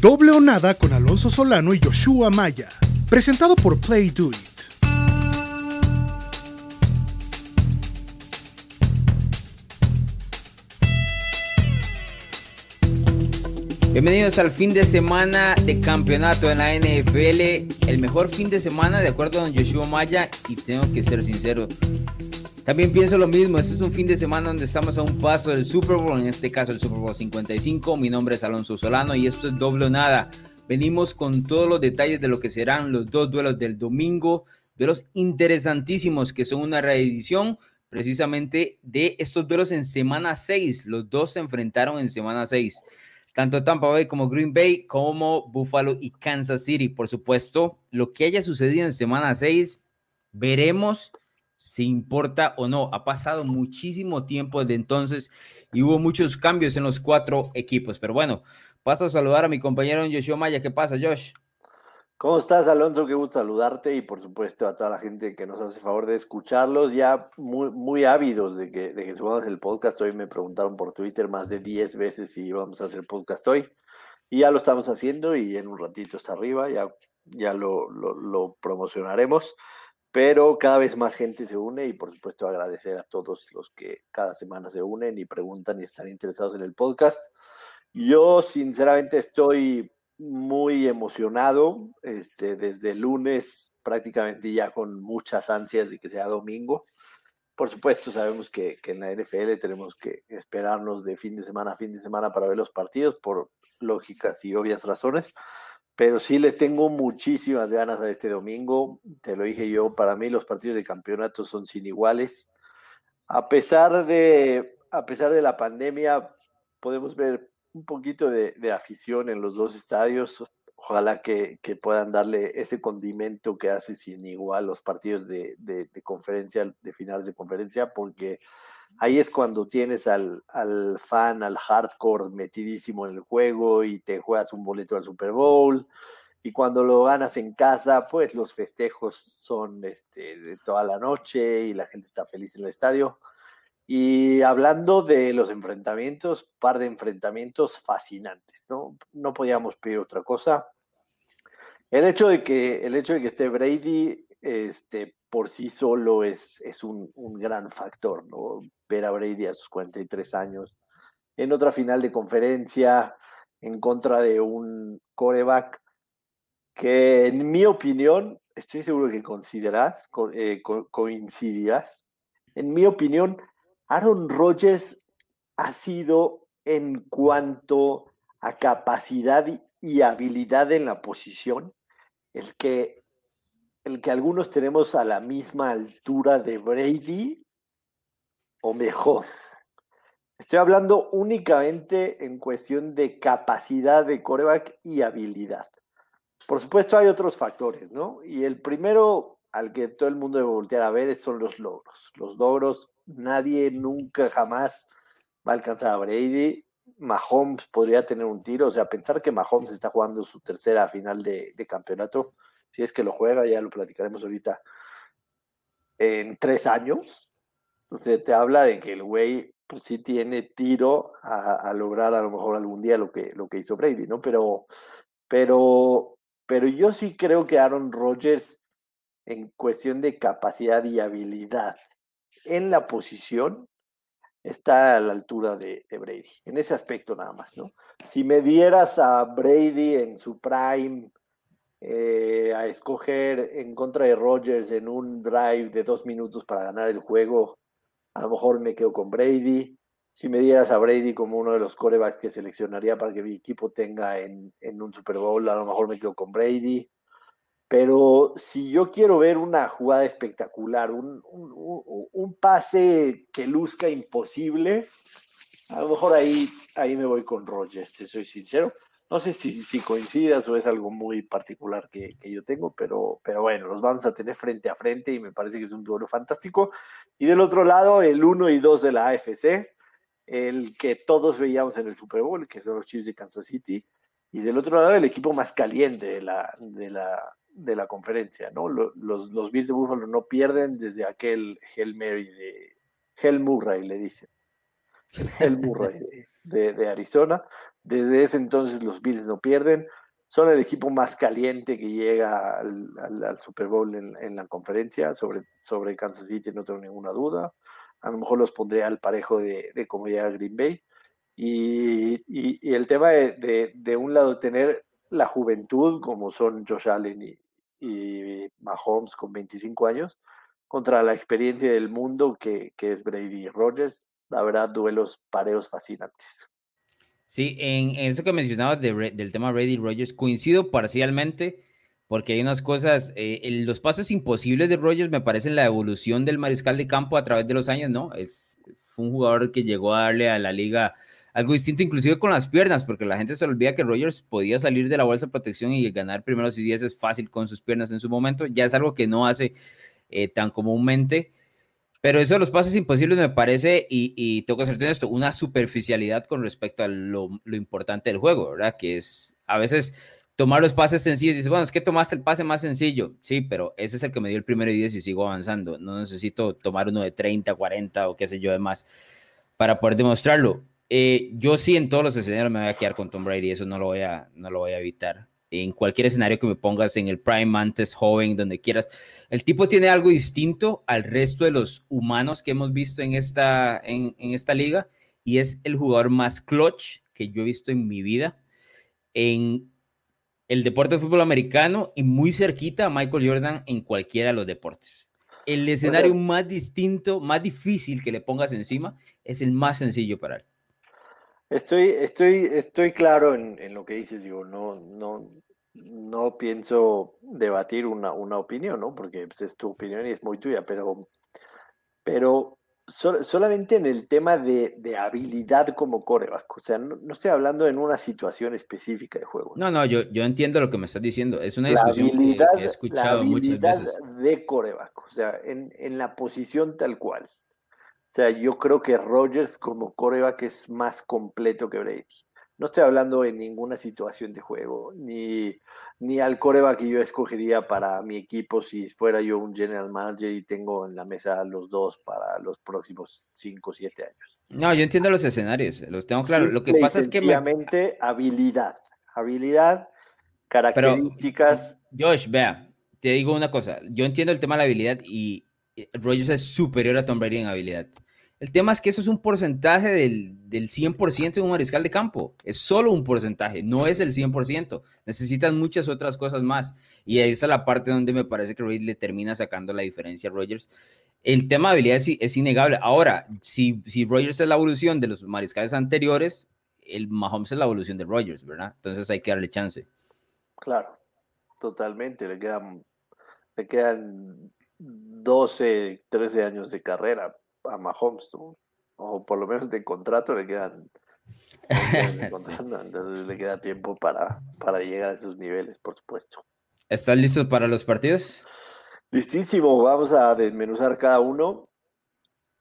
Doble o Nada con Alonso Solano y Joshua Maya. Presentado por Play Do It. Bienvenidos al fin de semana de campeonato en la NFL. El mejor fin de semana, de acuerdo a don Joshua Maya, y tengo que ser sincero. También pienso lo mismo, este es un fin de semana donde estamos a un paso del Super Bowl, en este caso el Super Bowl 55. Mi nombre es Alonso Solano y esto es doble o nada. Venimos con todos los detalles de lo que serán los dos duelos del domingo, duelos interesantísimos que son una reedición precisamente de estos duelos en semana 6. Los dos se enfrentaron en semana 6 tanto Tampa Bay como Green Bay, como Buffalo y Kansas City. Por supuesto, lo que haya sucedido en semana 6, veremos si importa o no. Ha pasado muchísimo tiempo desde entonces y hubo muchos cambios en los cuatro equipos. Pero bueno, paso a saludar a mi compañero Joshua Maya. ¿Qué pasa, Josh? ¿Cómo estás, Alonso? Qué gusto saludarte y por supuesto a toda la gente que nos hace favor de escucharlos, ya muy, muy ávidos de que, de que subamos el podcast. Hoy me preguntaron por Twitter más de 10 veces si íbamos a hacer podcast hoy. Y ya lo estamos haciendo y en un ratito está arriba, ya, ya lo, lo, lo promocionaremos. Pero cada vez más gente se une y por supuesto agradecer a todos los que cada semana se unen y preguntan y están interesados en el podcast. Yo sinceramente estoy muy emocionado, este, desde lunes prácticamente ya con muchas ansias de que sea domingo. Por supuesto, sabemos que, que, en la NFL tenemos que esperarnos de fin de semana a fin de semana para ver los partidos por lógicas y obvias razones, pero sí le tengo muchísimas ganas a este domingo. Te lo dije yo, para mí los partidos de campeonato son sin iguales. A pesar de, a pesar de la pandemia, podemos ver un poquito de, de, afición en los dos estadios. Ojalá que, que, puedan darle ese condimento que hace sin igual los partidos de, de, conferencia, de finales de conferencia, porque ahí es cuando tienes al, al fan, al hardcore metidísimo en el juego y te juegas un boleto al Super Bowl. Y cuando lo ganas en casa, pues los festejos son este, de toda la noche y la gente está feliz en el estadio. Y hablando de los enfrentamientos, par de enfrentamientos fascinantes, ¿no? No podíamos pedir otra cosa. El hecho de que, el hecho de que esté Brady este, por sí solo es, es un, un gran factor, ¿no? Ver a Brady a sus 43 años en otra final de conferencia en contra de un coreback que en mi opinión, estoy seguro que consideras, eh, co coincidirás, en mi opinión, Aaron Rodgers ha sido en cuanto a capacidad y habilidad en la posición, el que, el que algunos tenemos a la misma altura de Brady o mejor. Estoy hablando únicamente en cuestión de capacidad de coreback y habilidad. Por supuesto hay otros factores, ¿no? Y el primero al que todo el mundo debe voltear a ver son los logros. Los logros, nadie nunca jamás va a alcanzar a Brady. Mahomes podría tener un tiro, o sea, pensar que Mahomes está jugando su tercera final de, campeonato, si es que lo juega, ya lo platicaremos ahorita, en tres años. Entonces te habla de que el güey pues sí tiene tiro a, a, lograr a lo mejor algún día lo que, lo que hizo Brady, ¿no? Pero, pero, pero yo sí creo que Aaron Rodgers en cuestión de capacidad y habilidad en la posición está a la altura de, de, Brady, en ese aspecto nada más, ¿no? Si me dieras a Brady en su prime, eh, a escoger en contra de Rodgers en un drive de dos minutos para ganar el juego, a lo mejor me quedo con Brady. Si me dieras a Brady como uno de los corebacks que seleccionaría para que mi equipo tenga en, en un Super Bowl, a lo mejor me quedo con Brady. Pero si yo quiero ver una jugada espectacular, un, un, pase que luzca imposible, a lo mejor ahí, ahí me voy con Rogers, te soy sincero. No sé si, si coincidas o es algo muy particular que, que, yo tengo, pero, pero bueno, los vamos a tener frente a frente y me parece que es un duelo fantástico. Y del otro lado, el 1 y 2 de la AFC, el que todos veíamos en el Super Bowl, que son los Chiefs de Kansas City. Y del otro lado, el equipo más caliente de la, de la, de la conferencia, ¿no? Los, los Bills de Buffalo no pierden desde aquel Hell Mary de Hell Murray, le dicen. El Hell Murray de, de, Arizona. Desde ese entonces los Bills no pierden. Son el equipo más caliente que llega al, Super Bowl en, la conferencia. Sobre, sobre Kansas City no tengo ninguna duda. A lo mejor los pondré al parejo de, de cómo llega Green Bay. Y, y, el tema de, de, un lado tener la juventud, como son Josh Allen y, y Mahomes con 25 años, contra la experiencia del mundo que, que es Brady Rogers. La verdad, duelos pareos fascinantes. Sí, en, eso que mencionabas del tema Brady Rogers, coincido parcialmente, porque hay unas cosas, eh, los pasos imposibles de Rogers me parecen la evolución del mariscal de campo a través de los años, ¿no? Es, fue un jugador que llegó a darle a la liga algo distinto, inclusive con las piernas, porque la gente se olvida que Rogers podía salir de la bolsa de protección y ganar primeros y diez es fácil con sus piernas en su momento. Ya es algo que no hace eh, tan comúnmente. Pero eso de los pases imposibles me parece, y, y tengo que hacerte esto, una superficialidad con respecto a lo, lo, importante del juego, ¿verdad? Que es a veces tomar los pases sencillos. Dices, bueno, es que tomaste el pase más sencillo. Sí, pero ese es el que me dio el primero y 10 y sigo avanzando. No necesito tomar uno de 30, 40 o qué sé yo de más para poder demostrarlo. Eh, yo sí en todos los escenarios me voy a quedar con Tom Brady, eso no lo voy a, no lo voy a evitar. En cualquier escenario que me pongas, en el prime, antes, joven, donde quieras. El tipo tiene algo distinto al resto de los humanos que hemos visto en esta, en, en esta liga y es el jugador más clutch que yo he visto en mi vida en el deporte de fútbol americano y muy cerquita a Michael Jordan en cualquiera de los deportes. El escenario más distinto, más difícil que le pongas encima es el más sencillo para él. Estoy, estoy, estoy claro en, lo que dices, digo, no, no, no pienso debatir una, una opinión, ¿no? Porque pues, es tu opinión y es muy tuya, pero, pero solamente en el tema de, de, habilidad como coreback, o sea, no, estoy hablando en una situación específica de juego. No, no, yo, yo entiendo lo que me estás diciendo, es una discusión que, he escuchado muchas veces. De coreback, o sea, en, en la posición tal cual. O sea, yo creo que Rogers como coreback es más completo que Brady. No estoy hablando en ninguna situación de juego, ni, ni al coreback que yo escogería para mi equipo si fuera yo un general manager y tengo en la mesa los dos para los próximos 5 o 7 años. No, yo entiendo los escenarios, los tengo claro. Lo que pasa es que... Obviamente, habilidad. Habilidad, características. Josh, vea, te digo una cosa. Yo entiendo el tema de la habilidad y, Rogers es superior a Tom Brady en habilidad. El tema es que eso es un porcentaje del, del 100% de un mariscal de campo. Es solo un porcentaje, no es el 100%. Necesitan muchas otras cosas más. Y ahí está la parte donde me parece que Reid le termina sacando la diferencia a Rogers. El tema de habilidad es, innegable. Ahora, si, si Rogers es la evolución de los mariscales anteriores, el Mahomes es la evolución de Rogers, ¿verdad? Entonces hay que darle chance. Claro, totalmente. Le quedan, le quedan 12, 13 años de carrera a Mahomes, o por lo menos de contrato le quedan. entonces le queda tiempo para, para llegar a esos niveles, por supuesto. ¿Están listos para los partidos? Listísimo, vamos a desmenuzar cada uno.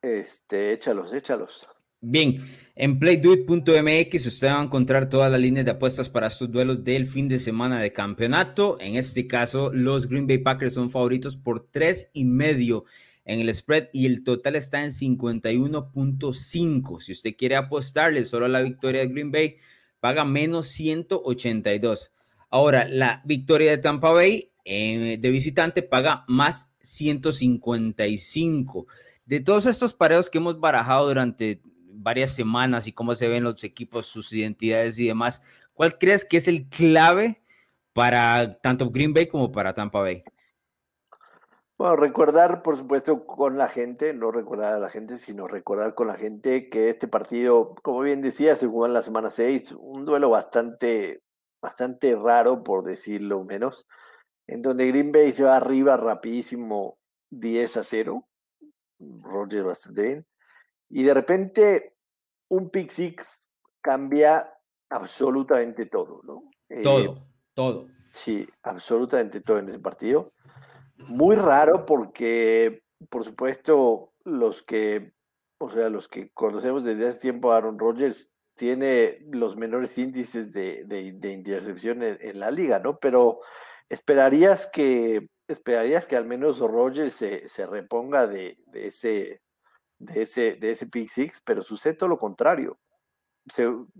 Este, échalos, échalos. Bien, en playduit.mx usted va a encontrar todas las líneas de apuestas para estos duelos del fin de semana de campeonato. En este caso, los Green Bay Packers son favoritos por tres y medio en el spread y el total está en 51.5. Si usted quiere apostarle solo a la victoria de Green Bay, paga menos 182. Ahora, la victoria de Tampa Bay eh, de visitante paga más 155. De todos estos pareos que hemos barajado durante varias semanas y cómo se ven los equipos, sus identidades y demás, ¿cuál crees que es el clave para tanto Green Bay como para Tampa Bay? Bueno, recordar, por supuesto, con la gente, no recordar a la gente, sino recordar con la gente que este partido, como bien decía, se jugó en la semana 6, un duelo bastante, bastante raro, por decirlo menos, en donde Green Bay se va arriba rapidísimo 10 a 0, Roger bastante bien, y de repente, un pick six cambia absolutamente todo, ¿no? Todo, eh, todo. Sí, absolutamente todo en ese partido. Muy raro porque, por supuesto, los que, o sea, los que conocemos desde hace tiempo a Aaron Rodgers tiene los menores índices de, de, intercepción en, la liga, ¿no? Pero esperarías que, esperarías que al menos Rodgers se, se reponga de, de ese, de ese, de ese pick six, pero sucede todo lo contrario.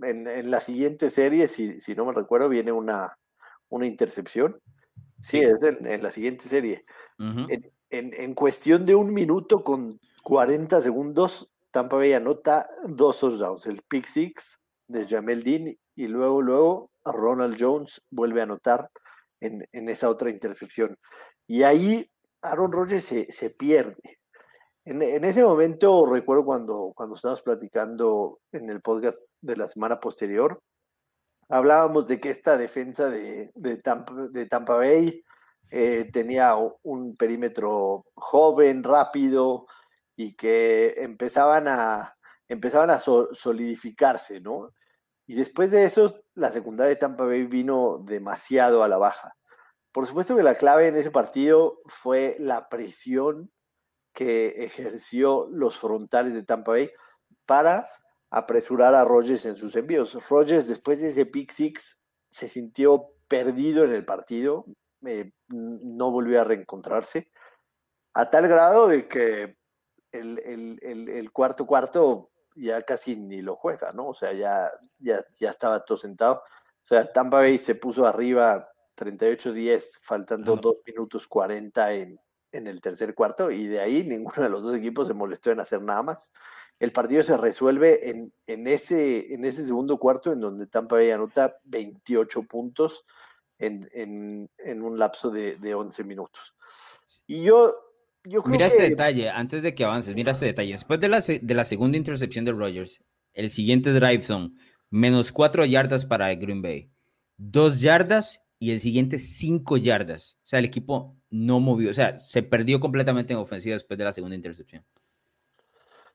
en, la siguiente serie, si, si, no me recuerdo, viene una, una intercepción. Sí, es en, la siguiente serie. en, en, cuestión de un minuto con 40 segundos, Tampa Bay anota dos touchdowns, el pick six de Jamel Dean y luego, luego Ronald Jones vuelve a anotar en, en esa otra intercepción. Y ahí Aaron Rodgers se, se pierde. En, ese momento recuerdo cuando, cuando estábamos platicando en el podcast de la semana posterior, hablábamos de que esta defensa de, de Tampa Bay eh, tenía un perímetro joven, rápido y que empezaban a, empezaban a solidificarse, ¿no? Y después de eso, la secundaria de Tampa Bay vino demasiado a la baja. Por supuesto que la clave en ese partido fue la presión que ejerció los frontales de Tampa Bay para apresurar a Rogers en sus envíos. Rogers, después de ese pick six, se sintió perdido en el partido, eh, no volvió a reencontrarse, a tal grado de que el, cuarto cuarto ya casi ni lo juega, ¿no? O sea, ya, ya, ya estaba todo sentado. O sea, Tampa Bay se puso arriba 38-10, faltando 2 minutos 40 en, en el tercer cuarto, y de ahí ninguno de los dos equipos se molestó en hacer nada más. El partido se resuelve en, en, ese, en ese segundo cuarto, en donde Tampa Bay anota 28 puntos en, un lapso de, de 11 minutos. Y yo, yo creo Mira ese detalle, antes de que avances, mira ese detalle. Después de la, de la segunda intercepción de Rogers, el siguiente drive zone, menos 4 yardas para Green Bay, 2 yardas y el siguiente 5 yardas. O sea, el equipo no movió, o sea, se perdió completamente en ofensiva después de la segunda intercepción.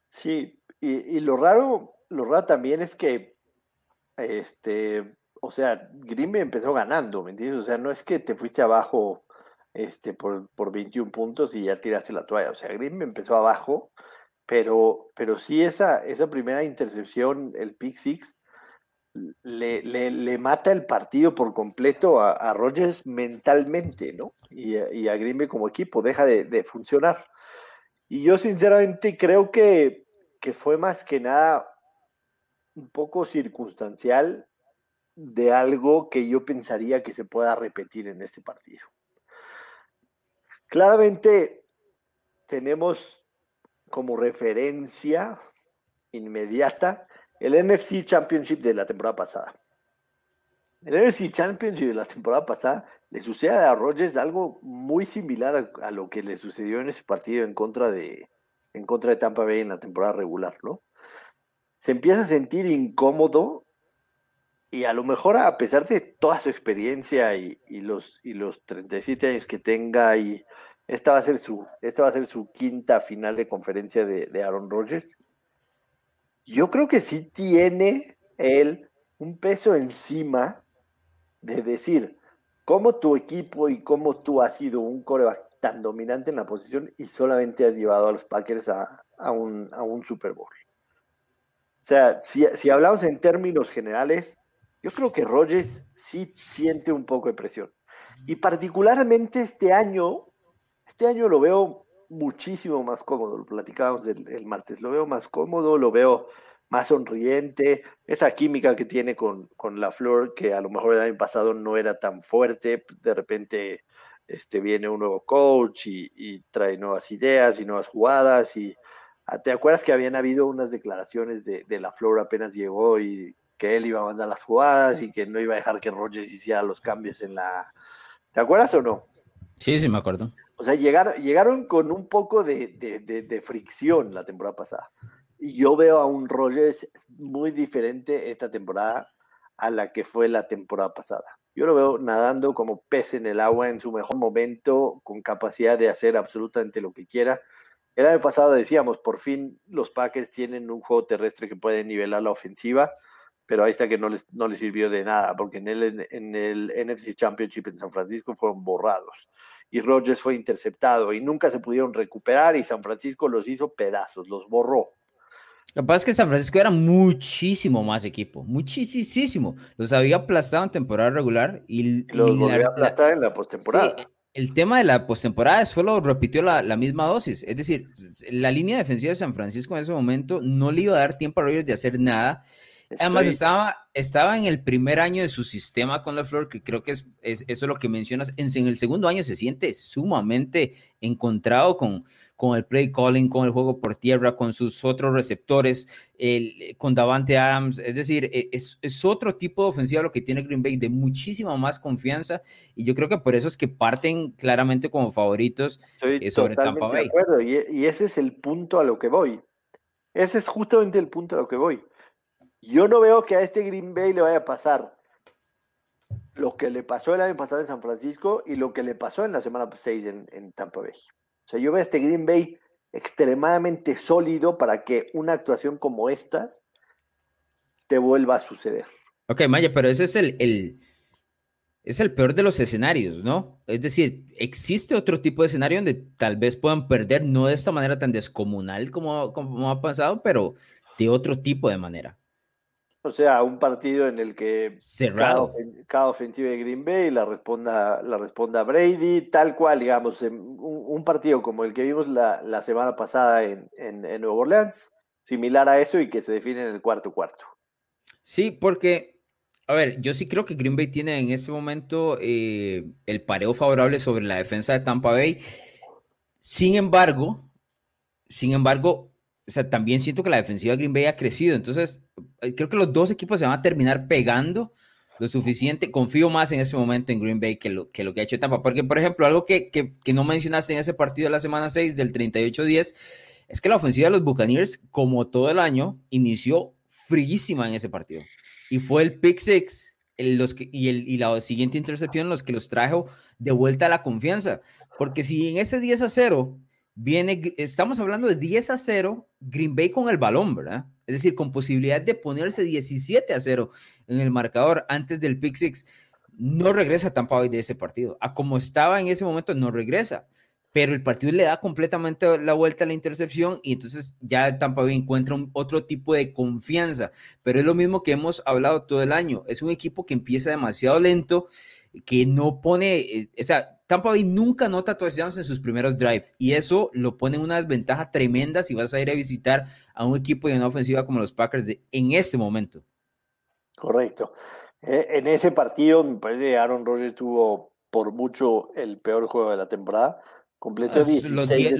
Sí, y, y lo raro, lo raro también es que este o sea, Green empezó ganando, ¿me entiendes? O sea, no es que te fuiste abajo este, por, por 21 puntos y ya tiraste la toalla. O sea, Green empezó abajo, pero, pero sí esa, esa primera intercepción, el pick six, le, le, mata el partido por completo a, a Rogers mentalmente, ¿no? Y, y, a Green como equipo, deja de, de, funcionar. Y yo sinceramente creo que, que fue más que nada un poco circunstancial de algo que yo pensaría que se pueda repetir en este partido. Claramente tenemos como referencia inmediata el NFC Championship de la temporada pasada. El NFC Championship de la temporada pasada le sucede a Rogers algo muy similar a, lo que le sucedió en ese partido en contra de en contra de Tampa Bay en la temporada regular, ¿no? Se empieza a sentir incómodo y a lo mejor a pesar de toda su experiencia y, los, y los 37 años que tenga, y esta va a ser su, esta va a ser su quinta final de conferencia de, Aaron Rodgers, yo creo que sí tiene él un peso encima de decir cómo tu equipo y cómo tú has sido un coreback tan dominante en la posición y solamente has llevado a los Packers a, un, a un, Super Bowl. O sea, si, si hablamos en términos generales, yo creo que Rogers sí siente un poco de presión. Y particularmente este año, este año lo veo muchísimo más cómodo, lo platicábamos el, martes, lo veo más cómodo, lo veo más sonriente, esa química que tiene con, con la Flor, que a lo mejor el año pasado no era tan fuerte, de repente este, viene un nuevo coach y, trae nuevas ideas y nuevas jugadas y ah, ¿Te acuerdas que habían habido unas declaraciones de, de la Flor apenas llegó y que él iba a mandar las jugadas y que no iba a dejar que Rogers hiciera los cambios en la... ¿Te acuerdas o no? Sí, sí, me acuerdo. O sea, llegaron, con un poco de, de, fricción la temporada pasada. Y yo veo a un Rogers muy diferente esta temporada a la que fue la temporada pasada. Yo lo veo nadando como pez en el agua en su mejor momento, con capacidad de hacer absolutamente lo que quiera. El año pasado decíamos, por fin los Packers tienen un juego terrestre que puede nivelar la ofensiva pero ahí está que no les, no les sirvió de nada, porque en el, en el NFC Championship en San Francisco fueron borrados y Rogers fue interceptado y nunca se pudieron recuperar y San Francisco los hizo pedazos, los borró. Lo que pasa es que San Francisco era muchísimo más equipo, muchísimo. Los había aplastado en temporada regular y, los volvió a aplastar en la postemporada. Sí, el tema de la postemporada solo repitió la, la, misma dosis. Es decir, la línea defensiva de San Francisco en ese momento no le iba a dar tiempo a Rogers de hacer nada Además, estaba, estaba en el primer año de su sistema con la Flor, que creo que es, eso es lo que mencionas. En, en, el segundo año se siente sumamente encontrado con, con el play calling, con el juego por tierra, con sus otros receptores, el, con Davante Adams. Es decir, e, es, es, otro tipo de ofensiva lo que tiene Green Bay, de muchísima más confianza. Y yo creo que por eso es que parten claramente como favoritos eh, sobre Tampa Bay. De acuerdo. Y, y ese es el punto a lo que voy. Ese es justamente el punto a lo que voy. Yo no veo que a este Green Bay le vaya a pasar lo que le pasó el año pasado en San Francisco y lo que le pasó en la semana 6 en, en Tampa Bay. O sea, yo veo a este Green Bay extremadamente sólido para que una actuación como estas te vuelva a suceder. Ok, Maya, pero ese es el, el, es el peor de los escenarios, ¿no? Es decir, existe otro tipo de escenario donde tal vez puedan perder, no de esta manera tan descomunal como, como ha pasado, pero de otro tipo de manera. O sea, un partido en el que Cerrado. Cada, ofensiva de Green Bay la responda, la responda Brady, tal cual, digamos, un, un partido como el que vimos la, la semana pasada en, en, en, Nueva Orleans, similar a eso y que se define en el cuarto cuarto. Sí, porque, a ver, yo sí creo que Green Bay tiene en este momento eh, el pareo favorable sobre la defensa de Tampa Bay. Sin embargo, sin embargo, o sea, también siento que la defensiva de Green Bay ha crecido. Entonces, eh, creo que los dos equipos se van a terminar pegando lo suficiente. Confío más en ese momento en Green Bay que lo que, lo que ha hecho Tampa. Porque, por ejemplo, algo que, que, que no mencionaste en ese partido de la semana 6 del 38-10 es que la ofensiva de los Buccaneers, como todo el año, inició fríísima en ese partido. Y fue el pick six el, los que, y, el, y la siguiente intercepción los que los trajo de vuelta a la confianza. Porque si en ese 10 a 0 viene, estamos hablando de 10 a 0, Green Bay con el balón, ¿verdad? Es decir, con posibilidad de ponerse 17 a 0 en el marcador antes del pick six. No regresa Tampa Bay de ese partido. A como estaba en ese momento, no regresa. Pero el partido le da completamente la vuelta a la intercepción y entonces ya Tampa encuentra un, otro tipo de confianza. Pero es lo mismo que hemos hablado todo el año. Es un equipo que empieza demasiado lento, que no pone, eh, o sea, Tampa Bay nunca nota touchdowns en sus primeros drives y eso lo pone en una desventaja tremenda si vas a ir a visitar a un equipo de una ofensiva como los Packers de, en ese momento. Correcto. Eh, en ese partido, me parece que Aaron Rodgers tuvo por mucho el peor juego de la temporada. Completo 16, los 10,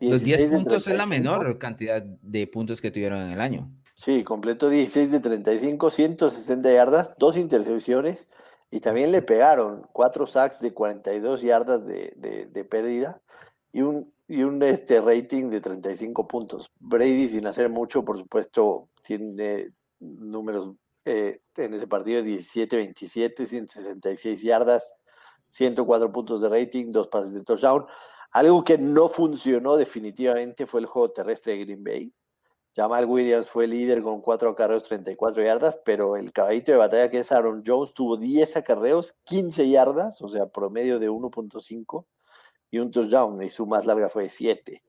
los 10 puntos es la menor cantidad de puntos que tuvieron en el año. Sí, completo 16 de 35, 160 yardas, dos intercepciones y también le pegaron cuatro sacks de 42 yardas de, de, pérdida y un, y un este, rating de 35 puntos. Brady, sin hacer mucho, por supuesto, tiene números eh, en ese partido 17-27, 166 yardas, 104 puntos de rating, dos pases de touchdown. Algo que no funcionó definitivamente fue el juego terrestre de Green Bay. Jamal Williams fue líder con 4 acarreos, 34 yardas, pero el caballito de batalla que es Aaron Jones tuvo 10 acarreos, 15 yardas, o sea, promedio de 1.5 y un touchdown, y su más larga fue de 7.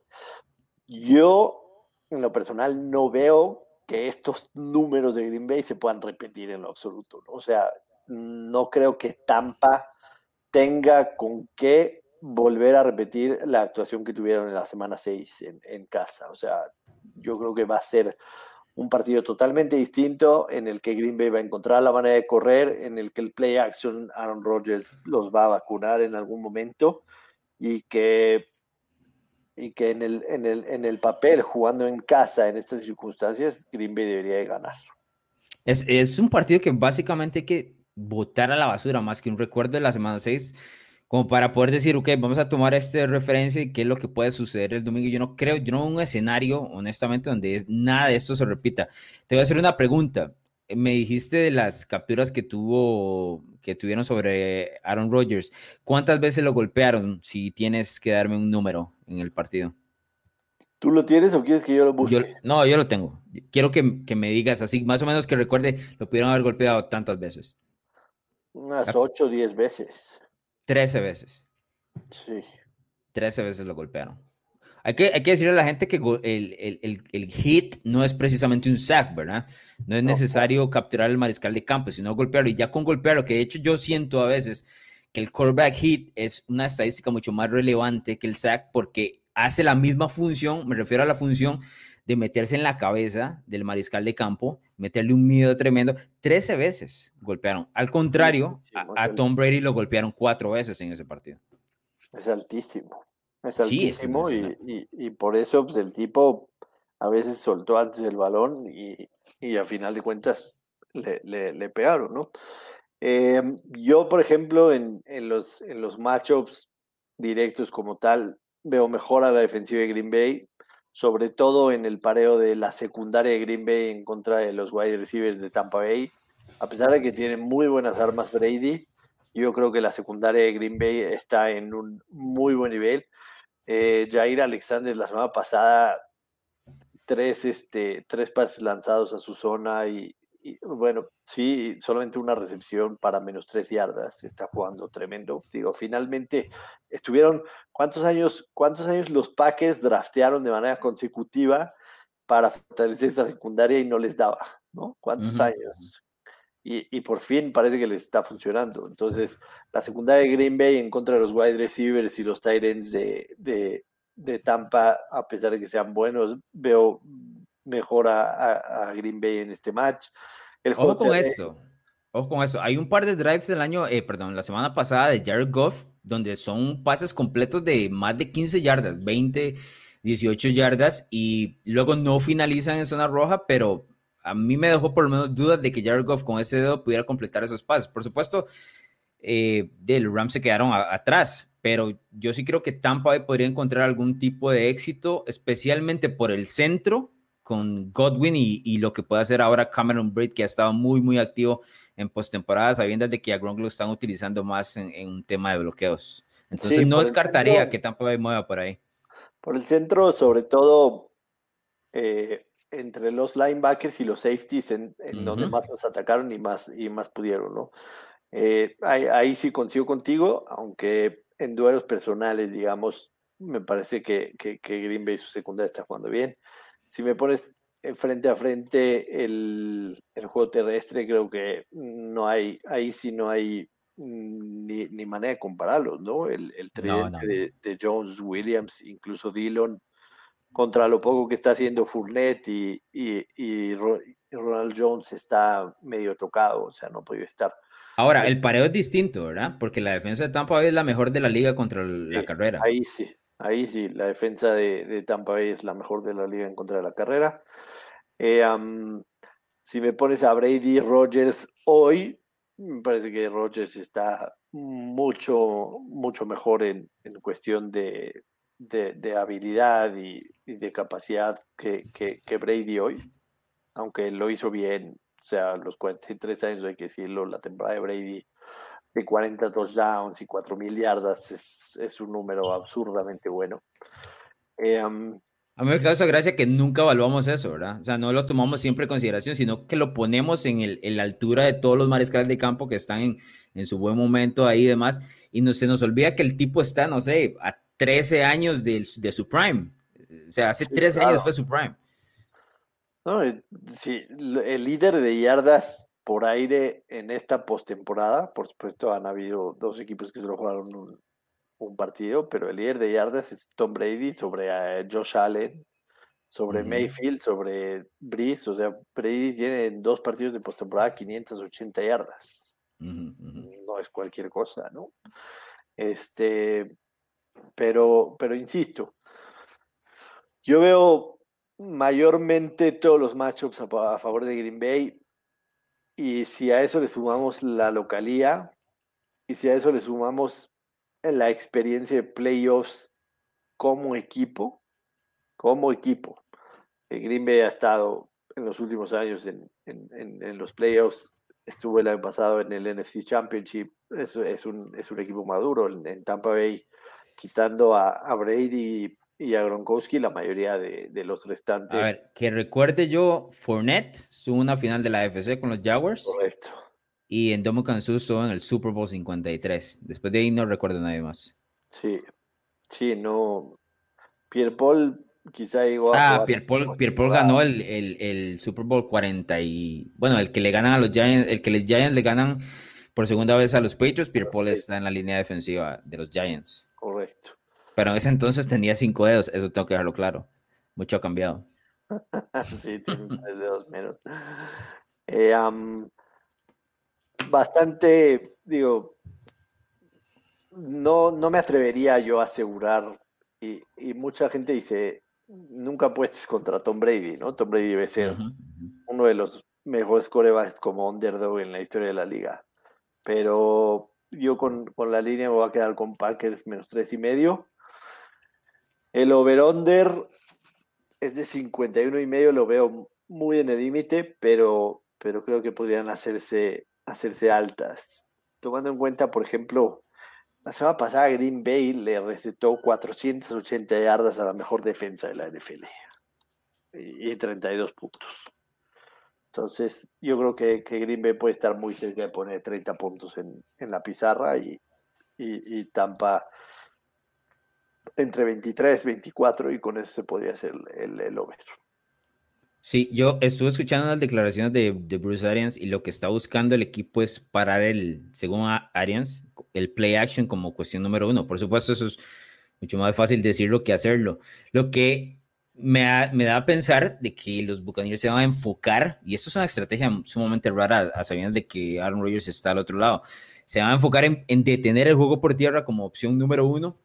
Yo, en lo personal, no veo que estos números de Green Bay se puedan repetir en lo absoluto. O sea, no creo que Tampa tenga con qué volver a repetir la actuación que tuvieron en la semana 6 en, en casa. O sea, yo creo que va a ser un partido totalmente distinto en el que Green Bay va a encontrar la manera de correr, en el que el play action Aaron Rodgers los va a vacunar en algún momento y que, y que en, el, en, el, en el papel, jugando en casa en estas circunstancias, Green Bay debería de ganar. Es, es un partido que básicamente hay que botar a la basura, más que un recuerdo de la semana 6 como para poder decir, ok, vamos a tomar esta referencia y qué es lo que puede suceder el domingo. Yo no creo, yo no veo un escenario, honestamente, donde es, nada de esto se repita. Te voy a hacer una pregunta. Me dijiste de las capturas que tuvo, que tuvieron sobre Aaron Rodgers. ¿Cuántas veces lo golpearon? Si tienes que darme un número en el partido. ¿Tú lo tienes o quieres que yo lo busque? no, yo lo tengo. Quiero que, que, me digas así, más o menos que recuerde, lo pudieron haber golpeado tantas veces. Unas 8 o 10 veces. 13 veces. Sí. 13 veces lo golpearon. Hay que, hay que decirle a la gente que el, el, el, hit no es precisamente un sack, ¿verdad? No es necesario capturar el mariscal de campo, sino golpearlo. Y ya con golpearlo, que de hecho yo siento a veces que el quarterback hit es una estadística mucho más relevante que el sack porque hace la misma función, me refiero a la función de meterse en la cabeza del mariscal de campo, meterle un miedo tremendo. Trece veces golpearon. Al contrario, a, Tom Brady lo golpearon cuatro veces en ese partido. Es altísimo. Es altísimo y, por eso pues, el tipo a veces soltó antes el balón y, a final de cuentas le, le, pegaron, ¿no? Em, yo, por ejemplo, en, en, los, en los matchups directos como tal, veo mejor a la defensiva de Green Bay sobre todo en el pareo de la secundaria de Green Bay en contra de los wide receivers de Tampa Bay. A pesar de que tiene muy buenas armas Brady, yo creo que la secundaria de Green Bay está en un muy buen nivel. Eh, Jair Alexander la semana pasada, tres, este, tres pases lanzados a su zona y, bueno, sí, solamente una recepción para menos tres yardas. Está jugando tremendo. Digo, finalmente estuvieron, ¿cuántos años, cuántos años los Packers draftearon de manera consecutiva para fortalecer esa secundaria y no les daba? ¿No? ¿Cuántos años? Y, por fin parece que les está funcionando. Entonces, la secundaria de Green Bay en contra de los wide receivers y los tight ends de, de, Tampa, a pesar de que sean buenos, veo mejor a, Green Bay en este match. El Ojo con eso. Ojo con eso. Hay un par de drives del año, eh, perdón, la semana pasada de Jared Goff, donde son pases completos de más de 15 yardas, 20, 18 yardas, y luego no finalizan en zona roja, pero a mí me dejó por lo menos dudas de que Jared Goff con ese dedo pudiera completar esos pases. Por supuesto, eh, del Rams se quedaron atrás, pero yo sí creo que Tampa podría encontrar algún tipo de éxito, especialmente por el centro con Godwin y, lo que puede hacer ahora Cameron Braid, que ha estado muy, muy activo en postemporada, sabiendo de que a Gronk lo están utilizando más en, un tema de bloqueos. Entonces no descartaría que Tampa mueva por ahí. Por el centro, sobre todo eh, entre los linebackers y los safeties, en, donde más nos atacaron y más, y más pudieron, ¿no? Eh, ahí, sí consigo contigo, aunque en duelos personales, digamos, me parece que, que, que Green Bay su secundaria está jugando bien si me pones frente a frente el, juego terrestre, creo que no hay, ahí sí no hay ni, manera de compararlos, ¿no? El, el De, Jones, Williams, incluso Dillon, contra lo poco que está haciendo Fournette y, y, Ronald Jones está medio tocado, o sea, no puede estar. Ahora, el pareo es distinto, ¿verdad? Porque la defensa de Tampa es la mejor de la liga contra la carrera. Ahí sí, Ahí sí, la defensa de, Tampa Bay es la mejor de la liga en contra de la carrera. Eh, si me pones a Brady Rogers hoy, me parece que Rogers está mucho, mucho mejor en, cuestión de, habilidad y, de capacidad que, que, Brady hoy, aunque lo hizo bien, o sea, los 43 años hay que decirlo, la temporada de Brady de 40 touchdowns y 4.000 yardas es, es, un número absurdamente bueno. Eh, a mí me causa gracia que nunca evaluamos eso, ¿verdad? O sea, no lo tomamos siempre en consideración, sino que lo ponemos en, el, en la altura de todos los mariscales de campo que están en, en su buen momento ahí y demás, y no, se nos olvida que el tipo está, no sé, a 13 años de, de su prime. O sea, hace 13 años fue su prime. No, sí, el líder de yardas por aire en esta postemporada. Por supuesto, han habido dos equipos que solo jugaron un, partido, pero el líder de yardas es Tom Brady sobre eh, Josh Allen, sobre Mayfield, sobre Breeze. O sea, Brady tiene en dos partidos de postemporada 580 yardas. No es cualquier cosa, ¿no? Este, pero, pero insisto, yo veo mayormente todos los matchups a favor de Green Bay y si a eso le sumamos la localía, y si a eso le sumamos la experiencia de playoffs como equipo, como equipo, el Green Bay ha estado en los últimos años en, los playoffs, estuvo el año pasado en el NFC Championship, es, es, un, es un equipo maduro en, Tampa Bay, quitando a, a Brady y a Gronkowski la mayoría de, los restantes. A ver, que recuerde yo, Fournette estuvo una final de la AFC con los Jaguars. Correcto. Y en Domo Kansu estuvo en el Super Bowl 53. Después de ahí no recuerdo nadie más. Sí, sí, no. Pierre Paul quizá igual. Ah, Pierre Paul, Pierre Paul ganó el, el, Super Bowl 40 y bueno, el que le ganan a los Giants, el que los Giants le ganan por segunda vez a los Patriots, Pierre Paul está en la línea defensiva de los Giants. Correcto. Pero en ese entonces tenía cinco dedos, eso tengo que dejarlo claro. Mucho ha cambiado. sí, tiene tres dedos menos. Eh, bastante, digo, no, no me atrevería yo a asegurar, y, mucha gente dice, nunca apuestes contra Tom Brady, ¿no? Tom Brady debe ser uno de los mejores corebacks como underdog en la historia de la liga. Pero yo con, la línea me voy a quedar con Packers menos tres y medio. El over-under es de 51 y medio, lo veo muy en el límite, pero, pero creo que podrían hacerse, hacerse altas. Tomando en cuenta, por ejemplo, la semana pasada Green Bay le recetó 480 yardas a la mejor defensa de la NFL y 32 puntos. Entonces, yo creo que, Green Bay puede estar muy cerca de poner 30 puntos en, la pizarra y, y, Tampa entre 23, 24 y con eso se podría hacer el, el, over. Sí, yo estuve escuchando las declaraciones de, de, Bruce Arians y lo que está buscando el equipo es parar el, según Arians, el play action como cuestión número uno. Por supuesto, eso es mucho más fácil decirlo que hacerlo. Lo que me da, a pensar de que los Buccaneers se van a enfocar, y esto es una estrategia sumamente rara, a sabiendas de que Aaron Rodgers está al otro lado, se van a enfocar en, detener el juego por tierra como opción número uno.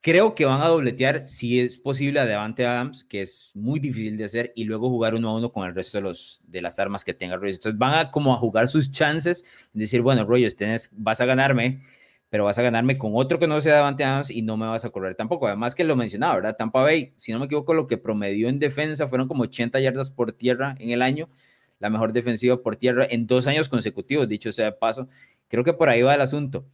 Creo que van a dobletear, si es posible, a Devante Adams, que es muy difícil de hacer, y luego jugar uno a uno con el resto de, los, de las armas que tenga Rodgers. Entonces van a como a jugar sus chances, decir, bueno, Rodgers, tenés, vas a ganarme, pero vas a ganarme con otro que no sea Davante Adams y no me vas a correr tampoco. Además que lo mencionaba, ¿verdad? Tampa Bay, si no me equivoco, lo que promedió en defensa fueron como 80 yardas por tierra en el año, la mejor defensiva por tierra en dos años consecutivos, dicho sea de paso. Creo que por ahí va el asunto.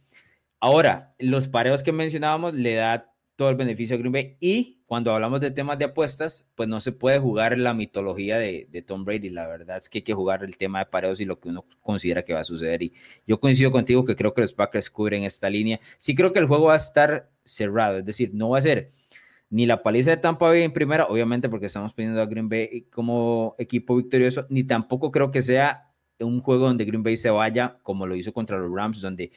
Ahora, los pareos que mencionábamos le da todo el beneficio a Green Bay. Y cuando hablamos de temas de apuestas, pues no se puede jugar la mitología de, Tom Brady. La verdad es que hay que jugar el tema de pareos y lo que uno considera que va a suceder. Y yo coincido contigo que creo que los Packers cubren esta línea. Sí creo que el juego va a estar cerrado, es decir, no va a ser ni la paliza de Tampa Bay en primera, obviamente porque estamos pidiendo a Green Bay como equipo victorioso, ni tampoco creo que sea un juego donde Green Bay se vaya como lo hizo contra los Rams, donde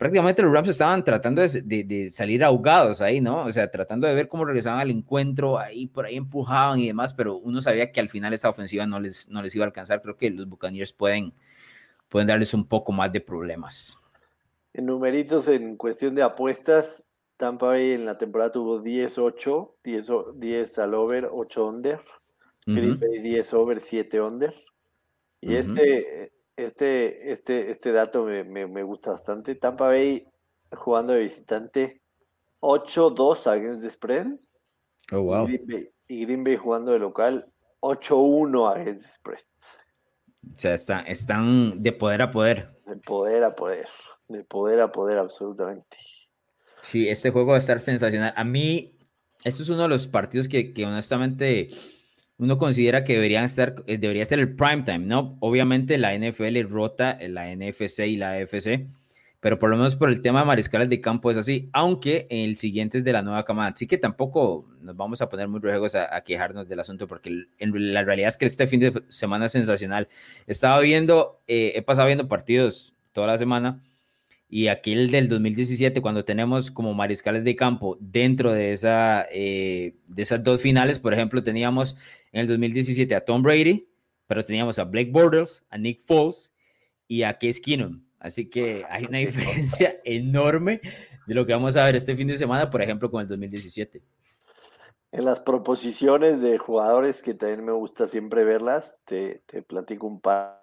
prácticamente los Rams estaban tratando de, salir ahogados ahí, ¿no? O sea, tratando de ver cómo regresaban al encuentro, ahí por ahí empujaban y demás, pero uno sabía que al final esa ofensiva no les, no les iba a alcanzar. Creo que los Buccaneers pueden, pueden darles un poco más de problemas. En numeritos, en cuestión de apuestas, Tampa Bay en la temporada tuvo 10-8, 10, 10 al over, 8 under. Green Bay 10 over, 7 under. Y este este, este, este dato me, gusta bastante. Tampa Bay jugando de visitante 8-2 against the spread. Oh, wow. y Green Bay jugando de local 8-1 against the spread. O sea, están de poder a poder. De poder a poder. De poder a poder, absolutamente. Sí, este juego va a estar sensacional. A mí, esto es uno de los partidos que, que honestamente uno considera que deberían estar, eh, debería estar el prime time, ¿no? Obviamente la NFL rota la NFC y la AFC, pero por lo menos por el tema de mariscales de campo es así, aunque el siguiente es de la nueva camada. Así que tampoco nos vamos a poner muy riesgos a, quejarnos del asunto, porque en la realidad es que este fin de semana es sensacional. Estaba viendo, eh, he pasado viendo partidos toda la semana y aquel del 2017, cuando tenemos como mariscales de campo dentro de, esa, eh, de esas dos finales, por ejemplo, teníamos en el 2017 a Tom Brady, pero teníamos a Blake Bortles, a Nick Foles y a Case Keenum. Así que hay una diferencia enorme de lo que vamos a ver este fin de semana, por ejemplo, con el 2017. En las proposiciones de jugadores que también me gusta siempre verlas, te, te platico un par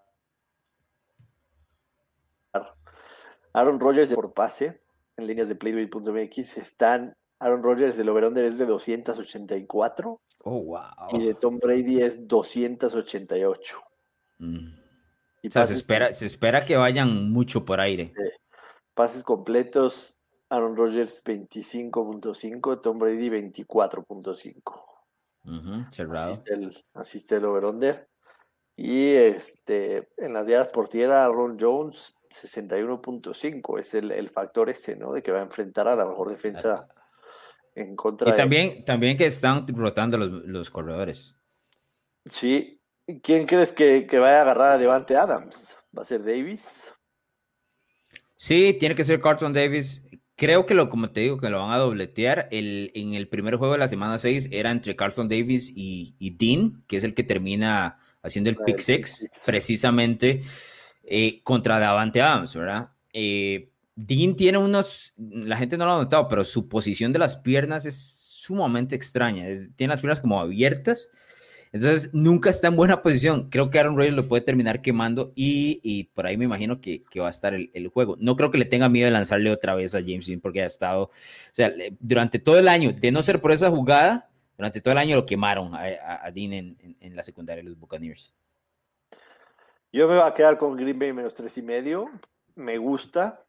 Aaron Rodgers por pase en líneas de playduit.mx están Aaron Rodgers del over es de 284. Oh, wow. Y de Tom Brady es 288. Mm. o sea, se espera, se espera que vayan mucho por aire. pases completos, Aaron Rodgers 25.5, Tom Brady 24.5. asiste, el, asiste el Y este, en las yardas por tierra, Aaron Jones 61.5 es el, factor ese, ¿no? De que va a enfrentar a la mejor defensa en contra. Y también, también que están rotando los, corredores. Sí. ¿Quién crees que, que, vaya a agarrar a Devante Adams? ¿Va a ser Davis? Sí, tiene que ser Carlton Davis. creo que lo, como te digo, que lo van a dobletear. El, en el primer juego de la semana 6 era entre Carlton Davis y, Dean, que es el que termina haciendo el pick six, precisamente eh, contra Davante Adams, ¿verdad? Eh, Dean tiene unos, la gente no lo ha notado, pero su posición de las piernas es sumamente extraña. tiene las piernas como abiertas entonces, nunca está en buena posición. Creo que Aaron Rodgers lo puede terminar quemando y, por ahí me imagino que, va a estar el, juego. No creo que le tenga miedo de lanzarle otra vez a James Dean porque ha estado, o sea, durante todo el año, de no ser por esa jugada, durante todo el año lo quemaron a, Dean en, la secundaria de los Buccaneers. Yo me voy a quedar con Green Bay menos tres y medio. Me gusta.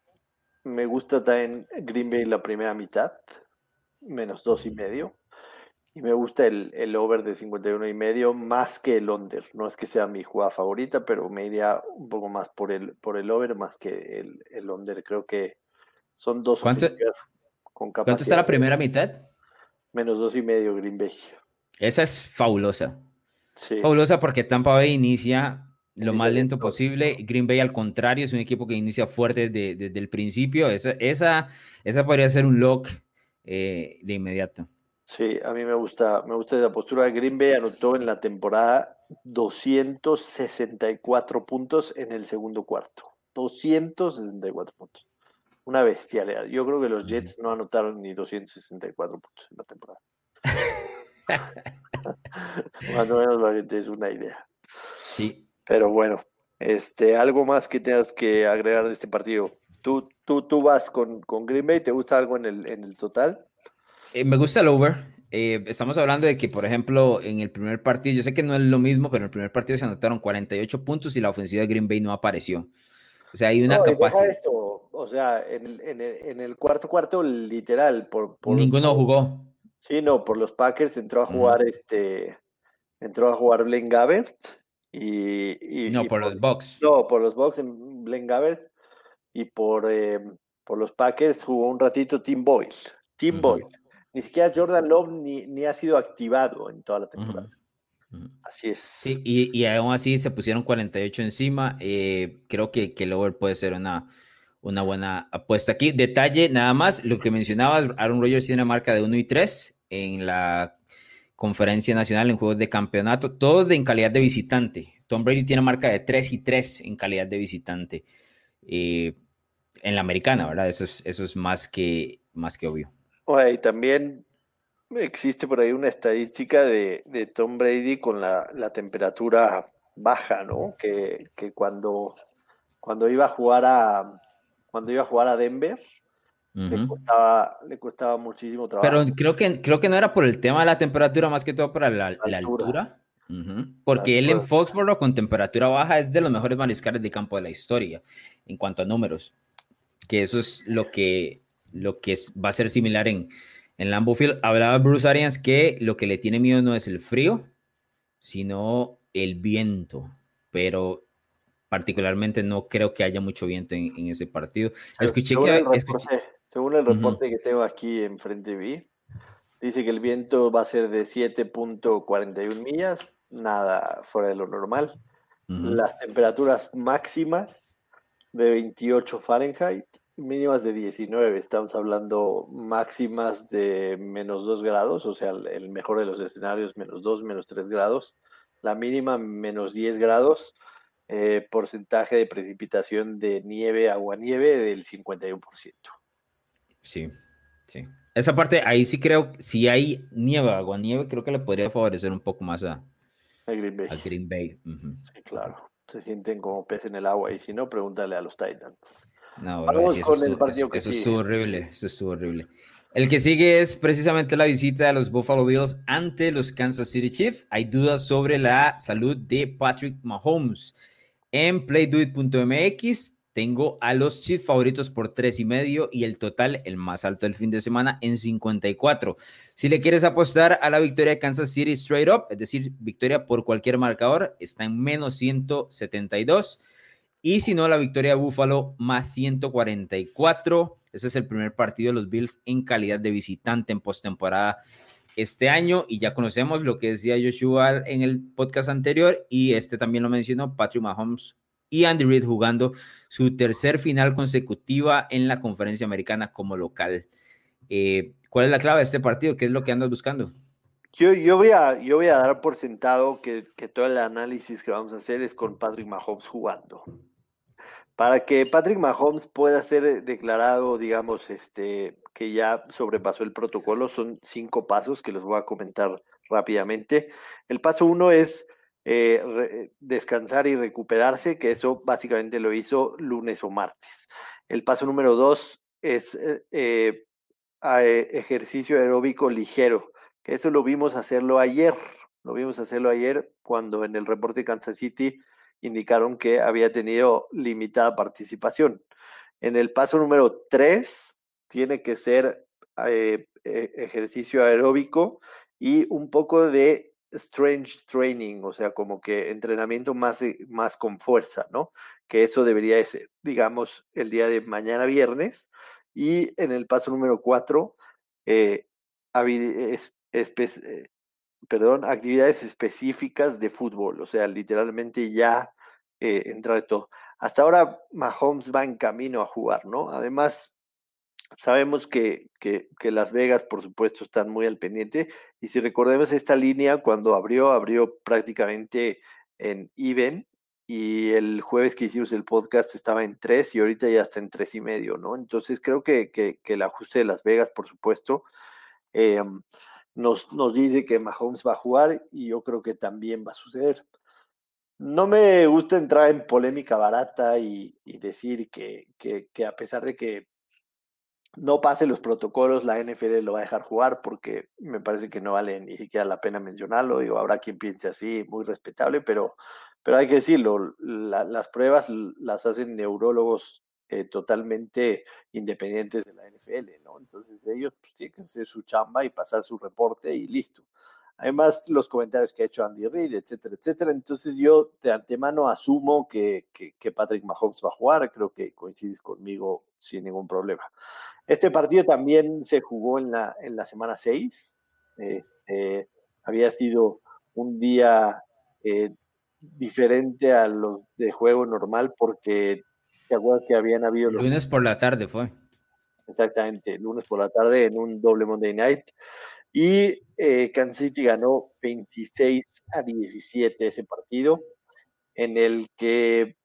Me gusta también Green Bay la primera mitad. Menos dos y medio. Y me gusta el, el, over de 51 y medio más que el under. No es que sea mi jugada favorita, pero me iría un poco más por el, por el over más que el, el under. Creo que son dos ¿Cuánto, con capacidad. ¿Cuánto está la primera mitad? Menos dos y medio Green Bay. Esa es fabulosa. Sí. Fabulosa porque Tampa Bay inicia lo más lento posible. Green Bay, al contrario, es un equipo que inicia fuerte desde, el principio. Esa, esa, esa podría ser un lock eh, de inmediato. Sí, a mí me gusta, me gusta la postura. Green Bay anotó en la temporada 264 puntos en el segundo cuarto. 264 puntos. Una bestialidad. Yo creo que los Jets no anotaron ni 264 puntos en la temporada. más o menos la gente es una idea. Sí. Pero bueno, este, algo más que tengas que agregar de este partido. ¿Tú, tú, tú vas con, con Green Bay? ¿Te gusta algo en el, en el total? Eh, me gusta el over. Eh, estamos hablando de que, por ejemplo, en el primer partido, yo sé que no es lo mismo, pero en el primer partido se anotaron 48 puntos y la ofensiva de Green Bay no apareció. O sea, hay una capacidad. o sea, en el, cuarto cuarto, literal, por, ninguno jugó. Sí, no, por los Packers entró a jugar este, entró a jugar Blaine Gabbert y, no por, los Bucks. No, por los Bucks, Blaine Gabbert y por, eh, por los Packers jugó un ratito Tim Boyle. Tim Boyle ni siquiera Jordan Love ni, ha sido activado en toda la temporada. Así es. Sí, y, aún así se pusieron 48 encima. Eh, creo que, que puede ser una, una buena apuesta. Aquí, detalle nada más, lo que mencionabas, Aaron Rodgers tiene una marca de 1 y 3 en la conferencia nacional en juegos de campeonato, todo en calidad de visitante. Tom Brady tiene marca de 3 y 3 en calidad de visitante eh, en la americana, ¿verdad? Eso es, eso es más, que, más que obvio. Oye, y también existe por ahí una estadística de, Tom Brady con la, temperatura baja, ¿no? Que, cuando, cuando iba a jugar a cuando iba a jugar a Denver, le, costaba, muchísimo trabajo. Pero creo que, creo que no era por el tema de la temperatura, más que todo por la, altura. Porque él en Foxborough con temperatura baja es de los mejores mariscales de campo de la historia en cuanto a números. Que eso es lo que lo que va a ser similar en, en Lambeau Field. Hablaba Bruce Arians que lo que le tiene miedo no es el frío, sino el viento, pero particularmente no creo que haya mucho viento en, ese partido. Escuché que... Reporte, Según el reporte que tengo aquí enfrente de mí, dice que el viento va a ser de 7.41 millas, nada fuera de lo normal. Las temperaturas máximas de 28 Fahrenheit mínimas de 19, estamos hablando máximas de menos 2 grados, o sea, el mejor de los escenarios, menos 2, menos 3 grados, la mínima menos 10 grados, eh, porcentaje de precipitación de nieve, agua-nieve del 51%. Sí, sí. Esa parte, ahí sí creo, si hay nieve, agua-nieve, creo que le podría favorecer un poco más a, Green Bay. A Green Bay. Sí, claro. Se sienten como pez en el agua y si no, pregúntale a los Titans. No, Vamos con el partido que eso estuvo horrible, eso estuvo horrible. El que sigue es precisamente la visita de los Buffalo Bills ante los Kansas City Chiefs. Hay dudas sobre la salud de Patrick Mahomes. En playduit.mx tengo a los Chiefs favoritos por tres y medio y el total, el más alto del fin de semana, en 54. Si le quieres apostar a la victoria de Kansas City straight up, es decir, victoria por cualquier marcador, está en menos 172. Y si no, la victoria de Buffalo más 144. Ese es el primer partido de los Bills en calidad de visitante en postemporada este año. Y ya conocemos lo que decía Joshua en el podcast anterior. Y este también lo mencionó. Patrick Mahomes y Andy Reid jugando su tercer final consecutiva en la conferencia americana como local. Eh, ¿Cuál es la clave de este partido? ¿Qué es lo que andas buscando? Yo, yo, voy, a, yo voy a dar por sentado que, que todo el análisis que vamos a hacer es con Patrick Mahomes jugando. Para que Patrick Mahomes pueda ser declarado, digamos, este, que ya sobrepasó el protocolo, son cinco pasos que los voy a comentar rápidamente. El paso uno es eh, descansar y recuperarse, que eso básicamente lo hizo lunes o martes. El paso número dos es eh, eh, ejercicio aeróbico ligero, que eso lo vimos hacerlo ayer. Lo vimos hacerlo ayer cuando en el reporte Kansas City indicaron que había tenido limitada participación. En el paso número tres tiene que ser ejercicio aeróbico y un poco de strange training, o sea, como que entrenamiento más, eh, más con fuerza, ¿no? Que eso debería ser, digamos, el día de mañana viernes. Y en el paso número cuatro, eh, eh, perdón, actividades específicas de fútbol, o sea, literalmente ya eh, entrar todo. Hasta ahora Mahomes va en camino a jugar, ¿no? Además, Sabemos que, que, Las Vegas, por supuesto, están muy al pendiente. Y si recordemos esta línea, cuando abrió, abrió prácticamente en even. Y el jueves que hicimos el podcast estaba en tres y ahorita ya está en tres y medio, ¿no? Entonces creo que, que, el ajuste de Las Vegas, por supuesto, eh, nos, nos dice que Mahomes va a jugar y yo creo que también va a suceder. No me gusta entrar en polémica barata y, y decir que, que, a pesar de que no pase los protocolos, la NFL lo va a dejar jugar porque me parece que no vale ni siquiera la pena mencionarlo. Digo, habrá quien piense así, muy respetable, pero, pero hay que decirlo, las pruebas las hacen neurólogos eh, totalmente independientes de la NFL, ¿no? Entonces ellos pues, tienen que hacer su chamba y pasar su reporte y listo. Además, los comentarios que ha hecho Andy Reid, etcétera, etcétera. Entonces yo de antemano asumo que, que Patrick Mahomes va a jugar, creo que coincides conmigo sin ningún problema. Este partido también se jugó en la, en la semana 6. Este, había sido un día eh, diferente a los de juego normal porque te acuerdas que habían habido... Los... Lunes por la tarde fue. Exactamente, lunes por la tarde en un doble Monday Night. Y eh, Kansas City ganó 26 a 17 ese partido, en el que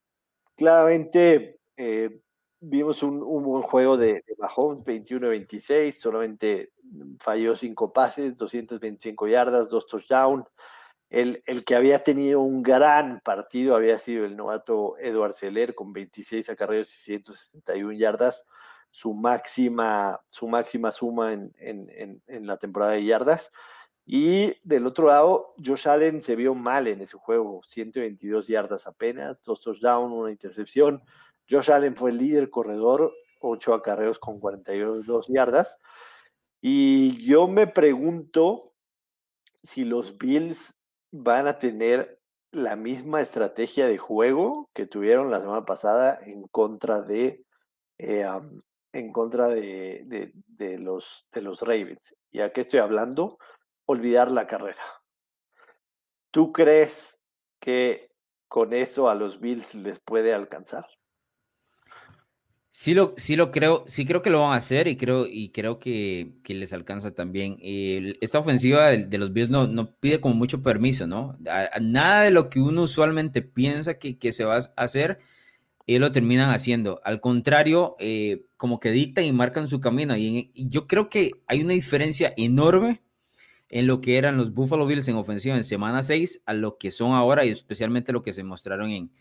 claramente eh, vimos un, buen juego de, de Mahomes, 21-26, solamente falló cinco pases, 225 yardas, dos touchdowns. El, el, que había tenido un gran partido había sido el novato Edward Seller con 26 acarreos y 161 yardas, su máxima, su máxima suma en, en, en, la temporada de yardas. Y del otro lado, Josh Allen se vio mal en ese juego, 122 yardas apenas, dos touchdowns, una intercepción. Josh Allen fue el líder corredor, 8 acarreos con 42 yardas. Y yo me pregunto si los Bills van a tener la misma estrategia de juego que tuvieron la semana pasada en contra de eh, en contra de, de, los, de los Ravens. ¿Y a qué estoy hablando? Olvidar la carrera. ¿Tú crees que con eso a los Bills les puede alcanzar? Sí lo, sí lo creo, sí creo que lo van a hacer y creo, y creo que, que les alcanza también. esta ofensiva de, los Bills no, no, pide como mucho permiso, ¿no? nada de lo que uno usualmente piensa que, que, se va a hacer, ellos lo terminan haciendo. Al contrario, eh, como que dictan y marcan su camino. Y, y, yo creo que hay una diferencia enorme en lo que eran los Buffalo Bills en ofensiva en semana 6 a lo que son ahora y especialmente lo que se mostraron en,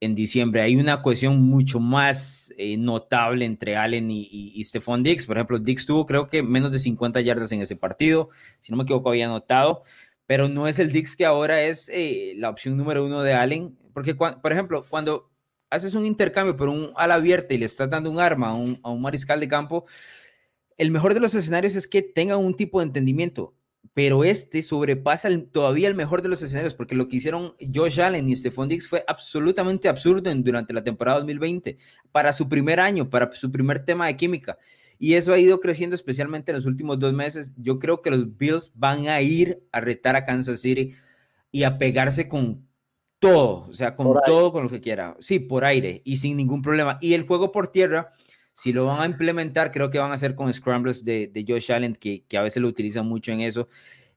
en diciembre. Hay una cohesión mucho más eh, notable entre Allen y, y, Stephon Dix. Por ejemplo, Dix tuvo creo que menos de 50 yardas en ese partido, si no me equivoco había notado, pero no es el Dix que ahora es eh, la opción número uno de Allen, porque por ejemplo, cuando haces un intercambio por un ala abierta y le estás dando un arma a un, mariscal de campo, el mejor de los escenarios es que tenga un tipo de entendimiento pero este sobrepasa todavía el mejor de los escenarios, porque lo que hicieron Josh Allen y Stephon Diggs fue absolutamente absurdo durante la temporada 2020, para su primer año, para su primer tema de química. Y eso ha ido creciendo especialmente en los últimos dos meses. Yo creo que los Bills van a ir a retar a Kansas City y a pegarse con todo, o sea, con todo, con lo que quiera. Sí, por aire y sin ningún problema. Y el juego por tierra, si lo van a implementar, creo que van a hacer con scrambles de, de Josh Allen, que, que a veces lo utilizan mucho en eso.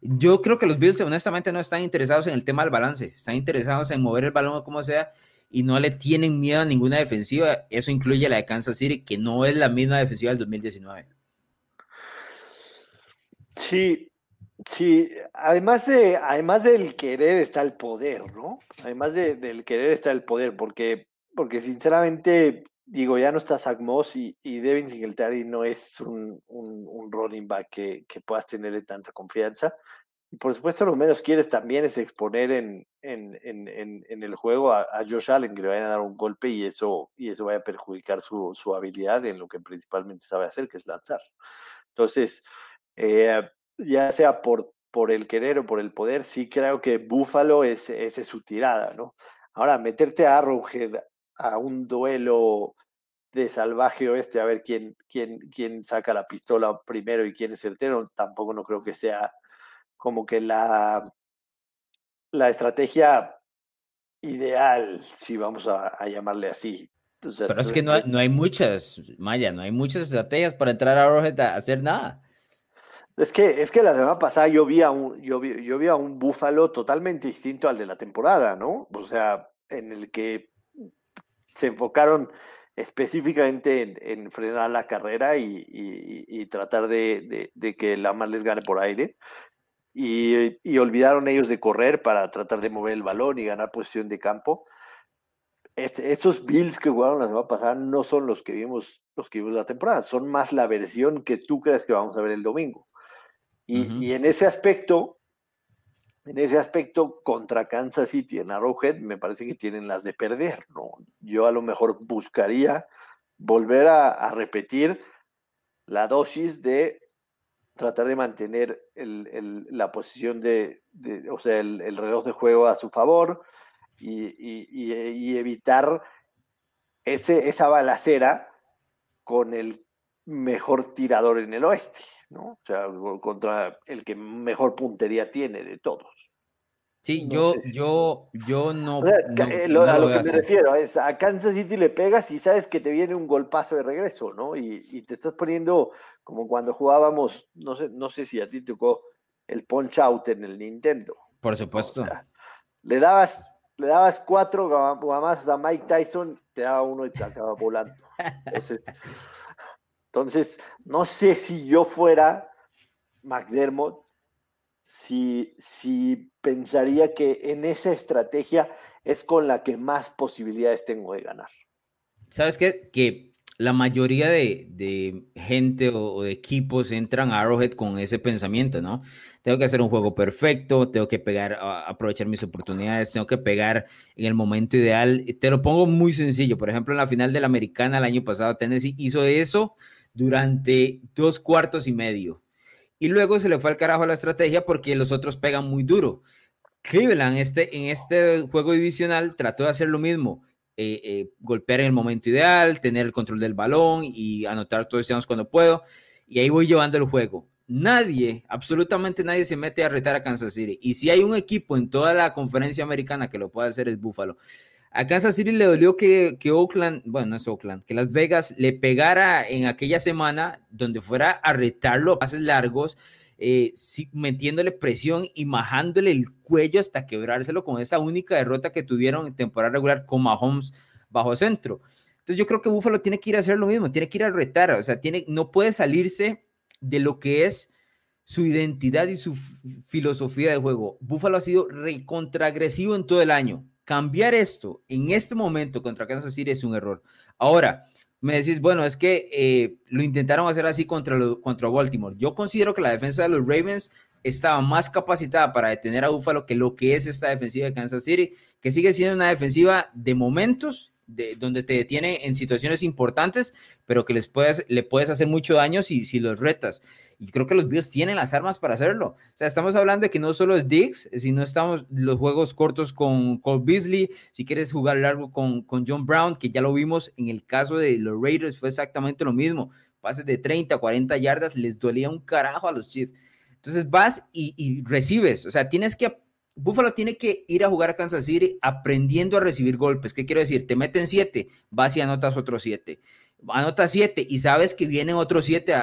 Yo creo que los Bills honestamente no están interesados en el tema del balance, están interesados en mover el balón como sea y no le tienen miedo a ninguna defensiva. Eso incluye la de Kansas City, que no es la misma defensiva del 2019. Sí, Sí, además, de, además del querer está el poder, ¿no? Además del querer está el poder, porque, porque sinceramente, digo, ya no está Zach Moss y, y Devin Singletary no es un, un, running back que, que, puedas tenerle tanta confianza. Y por supuesto, lo menos quieres también es exponer en, en, en, en el juego a, a, Josh Allen, que le vayan a dar un golpe y eso, y eso vaya a perjudicar su, su habilidad en lo que principalmente sabe hacer, que es lanzar. Entonces, eh, ya sea por, por el querer o por el poder, sí creo que Búfalo es, esa es su tirada, ¿no? Ahora, meterte a Arrowhead a un duelo de salvaje oeste a ver quién, quién, quién saca la pistola primero y quién es certero, tampoco no creo que sea como que la, la estrategia ideal, si vamos a, llamarle así. Pero es que no hay, no hay muchas, Maya, no hay muchas estrategias para entrar a Arrowhead a hacer nada. Es que, es que la semana pasada yo vi, a un, yo, vi, yo vi a un búfalo totalmente distinto al de la temporada, ¿no? O sea, en el que se enfocaron específicamente en, frenar la carrera y, tratar de, que la más les gane por aire. Y, olvidaron ellos de correr para tratar de mover el balón y ganar posición de campo. Este, esos Bills que jugaron la semana pasada no son los que vimos los que vimos la temporada, son más la versión que tú crees que vamos a ver el domingo. Y, en ese aspecto, en ese aspecto, contra Kansas City en Arrowhead, me parece que tienen las de perder, ¿no? Yo a lo mejor buscaría volver a, repetir la dosis de tratar de mantener la posición de, o sea, el, reloj de juego a su favor y, evitar ese, esa balacera con el mejor tirador en el oeste, ¿no? O sea, contra el que mejor puntería tiene de todos. Sí, yo, yo, yo no. a lo que me refiero es a Kansas City le pegas y sabes que te viene un golpazo de regreso, ¿no? Y, te estás poniendo como cuando jugábamos, no sé, no sé si a ti tocó el punch out en el Nintendo. Por supuesto. le dabas, le dabas cuatro más a Mike Tyson, te daba uno y te acaba volando. Entonces, entonces, no sé si yo fuera McDermott, si, si pensaría que en esa estrategia es con la que más posibilidades tengo de ganar. ¿Sabes qué? Que la mayoría de, gente o, de equipos entran a Arrowhead con ese pensamiento, ¿no? Tengo que hacer un juego perfecto, tengo que pegar, aprovechar mis oportunidades, tengo que pegar en el momento ideal. Te lo pongo muy sencillo. Por ejemplo, en la final de la Americana el año pasado, Tennessee hizo eso durante dos cuartos y medio. Y luego se le fue al carajo la estrategia porque los otros pegan muy duro. Cleveland este, en este juego divisional trató de hacer lo mismo. Eh, eh, golpear en el momento ideal, tener el control del balón y anotar todos los cuando puedo. Y ahí voy llevando el juego. Nadie, absolutamente nadie se mete a retar a Kansas City. Y si hay un equipo en toda la conferencia americana que lo puede hacer es Buffalo. A Kansas City le dolió que, que, Oakland, bueno, no es Oakland, que Las Vegas le pegara en aquella semana donde fuera a retarlo a pases largos, eh, metiéndole presión y majándole el cuello hasta quebrárselo con esa única derrota que tuvieron en temporada regular con Mahomes bajo centro. Entonces yo creo que Buffalo tiene que ir a hacer lo mismo, tiene que ir a retar, o sea, tiene, no puede salirse de lo que es su identidad y su filosofía de juego. Buffalo ha sido recontraagresivo en todo el año cambiar esto en este momento contra Kansas City es un error. Ahora, me decís, bueno, es que eh, lo intentaron hacer así contra, contra Baltimore. Yo considero que la defensa de los Ravens estaba más capacitada para detener a Buffalo que lo que es esta defensiva de Kansas City, que sigue siendo una defensiva de momentos de, donde te detiene en situaciones importantes, pero que les puedes, le puedes hacer mucho daño si, si los retas. Y creo que los Bills tienen las armas para hacerlo. O sea, estamos hablando de que no solo es Diggs, sino estamos los juegos cortos con Cole Beasley, si quieres jugar largo con, con John Brown, que ya lo vimos en el caso de los Raiders, fue exactamente lo mismo. Pases de 30, 40 yardas, les dolía un carajo a los Chiefs. Entonces vas y recibes, o sea, tienes que Buffalo tiene que ir a jugar a Kansas City aprendiendo a recibir golpes. ¿Qué quiero decir? Te meten siete, vas y anotas otros siete. Anotas siete y sabes que vienen otros siete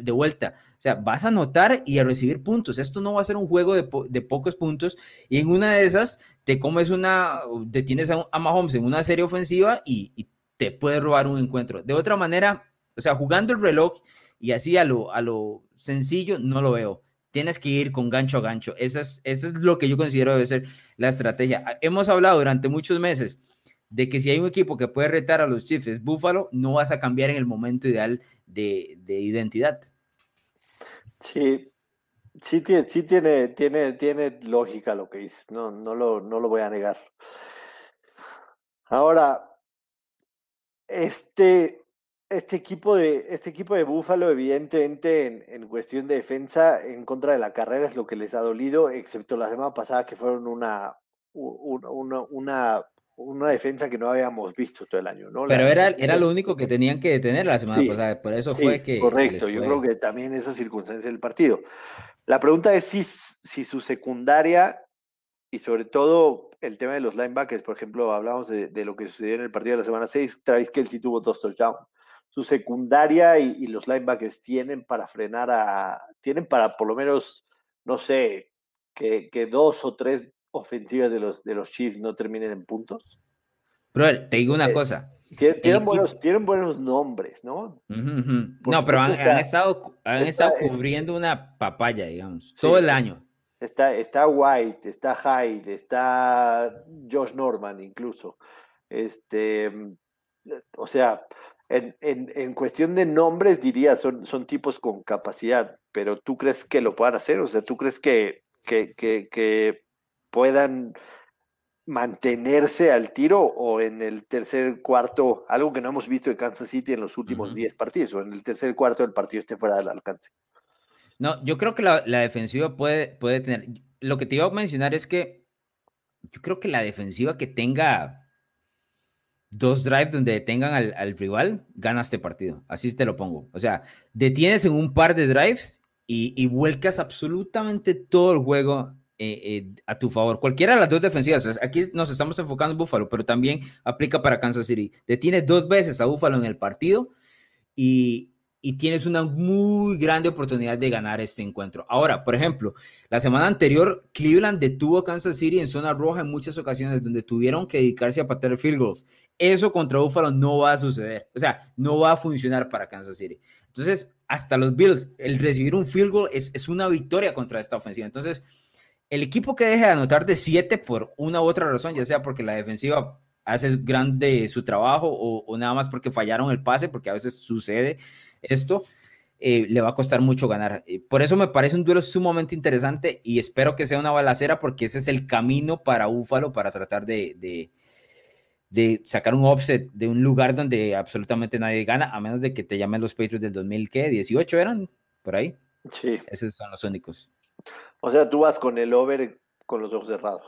de vuelta. O sea, vas a anotar y a recibir puntos. Esto no va a ser un juego de, pocos puntos. Y en una de esas te comes una, detienes a, a Mahomes en una serie ofensiva y, y te puede robar un encuentro. De otra manera, o sea, jugando el reloj y así a lo, a lo sencillo, no lo veo tienes que ir con gancho a gancho. Eso es, eso es lo que yo considero debe ser la estrategia. Ah, hemos hablado durante muchos meses de que si hay un equipo que puede retar a los Chiefs, Buffalo, no vas a cambiar en el momento ideal de, identidad. Sí, sí, tiene, sí tiene, tiene, tiene lógica lo que dices, no, no, lo, no lo voy a negar. Ahora, este, este equipo de, este equipo de Búfalo, evidentemente, en, cuestión de defensa, en contra de la carrera es lo que les ha dolido, excepto la semana pasada que fueron una, una, una, una defensa que no habíamos visto todo el año, ¿no? Pero era, era lo único que tenían que detener la semana pasada, por eso fue que. Correcto, yo creo que también esa circunstancia del partido. La pregunta es si, si su secundaria y sobre todo el tema de los linebackers, por ejemplo, hablamos de, de, lo que sucedió en el partido de la semana 6, Travis Kelsey tuvo dos touchdowns su secundaria y, los linebackers tienen para frenar a, tienen para por lo menos, no sé, que, dos o tres ofensivas de los, de los Chiefs no terminen en puntos? Bro, te digo una eh, cosa. Tienen, buenos, tienen buenos nombres, ¿no? No, pero han, estado, han estado cubriendo una papaya, digamos, todo el año. Está, está White, está Hyde, está Josh Norman incluso. Este, o sea, en, cuestión de nombres, diría, son, son tipos con capacidad, pero ¿tú crees que lo puedan hacer? O sea, ¿tú crees que, que, puedan mantenerse al tiro o en el tercer cuarto, algo que no hemos visto en Kansas City en los últimos 10 partidos, o en el tercer cuarto del partido esté fuera del alcance? No, yo creo que la, la, defensiva puede, puede tener. Lo que te iba a mencionar es que yo creo que la defensiva que tenga dos drives donde detengan al, rival, gana este partido. Así te lo pongo. O sea, detienes en un par de drives y, vuelcas absolutamente todo el juego eh, eh, a tu favor. Cualquiera de las dos defensivas. Aquí nos estamos enfocando en Buffalo, pero también aplica para Kansas City. Detienes dos veces a Buffalo en el partido y, y tienes una muy grande oportunidad de ganar este encuentro. Ahora, por ejemplo, la semana anterior Cleveland detuvo a Kansas City en zona roja en muchas ocasiones donde tuvieron que dedicarse a patear field goals. Eso contra Buffalo no va a suceder. O sea, no va a funcionar para Kansas City. Entonces, hasta los Bills, el recibir un field goal es, es una victoria contra esta ofensiva. Entonces, el equipo que deje de anotar de 7 por una u otra razón, ya sea porque la defensiva hace grande su trabajo o, nada más porque fallaron el pase, porque a veces sucede esto, eh, le va a costar mucho ganar. Eh, por eso me parece un duelo sumamente interesante y espero que sea una balacera porque ese es el camino para Búfalo para tratar de sacar un offset de un lugar donde absolutamente nadie gana, a menos de que te llamen los Patriots del 2018 eran, por ahí. Sí. Esos son los únicos. O sea, tú vas con el over con los ojos cerrados.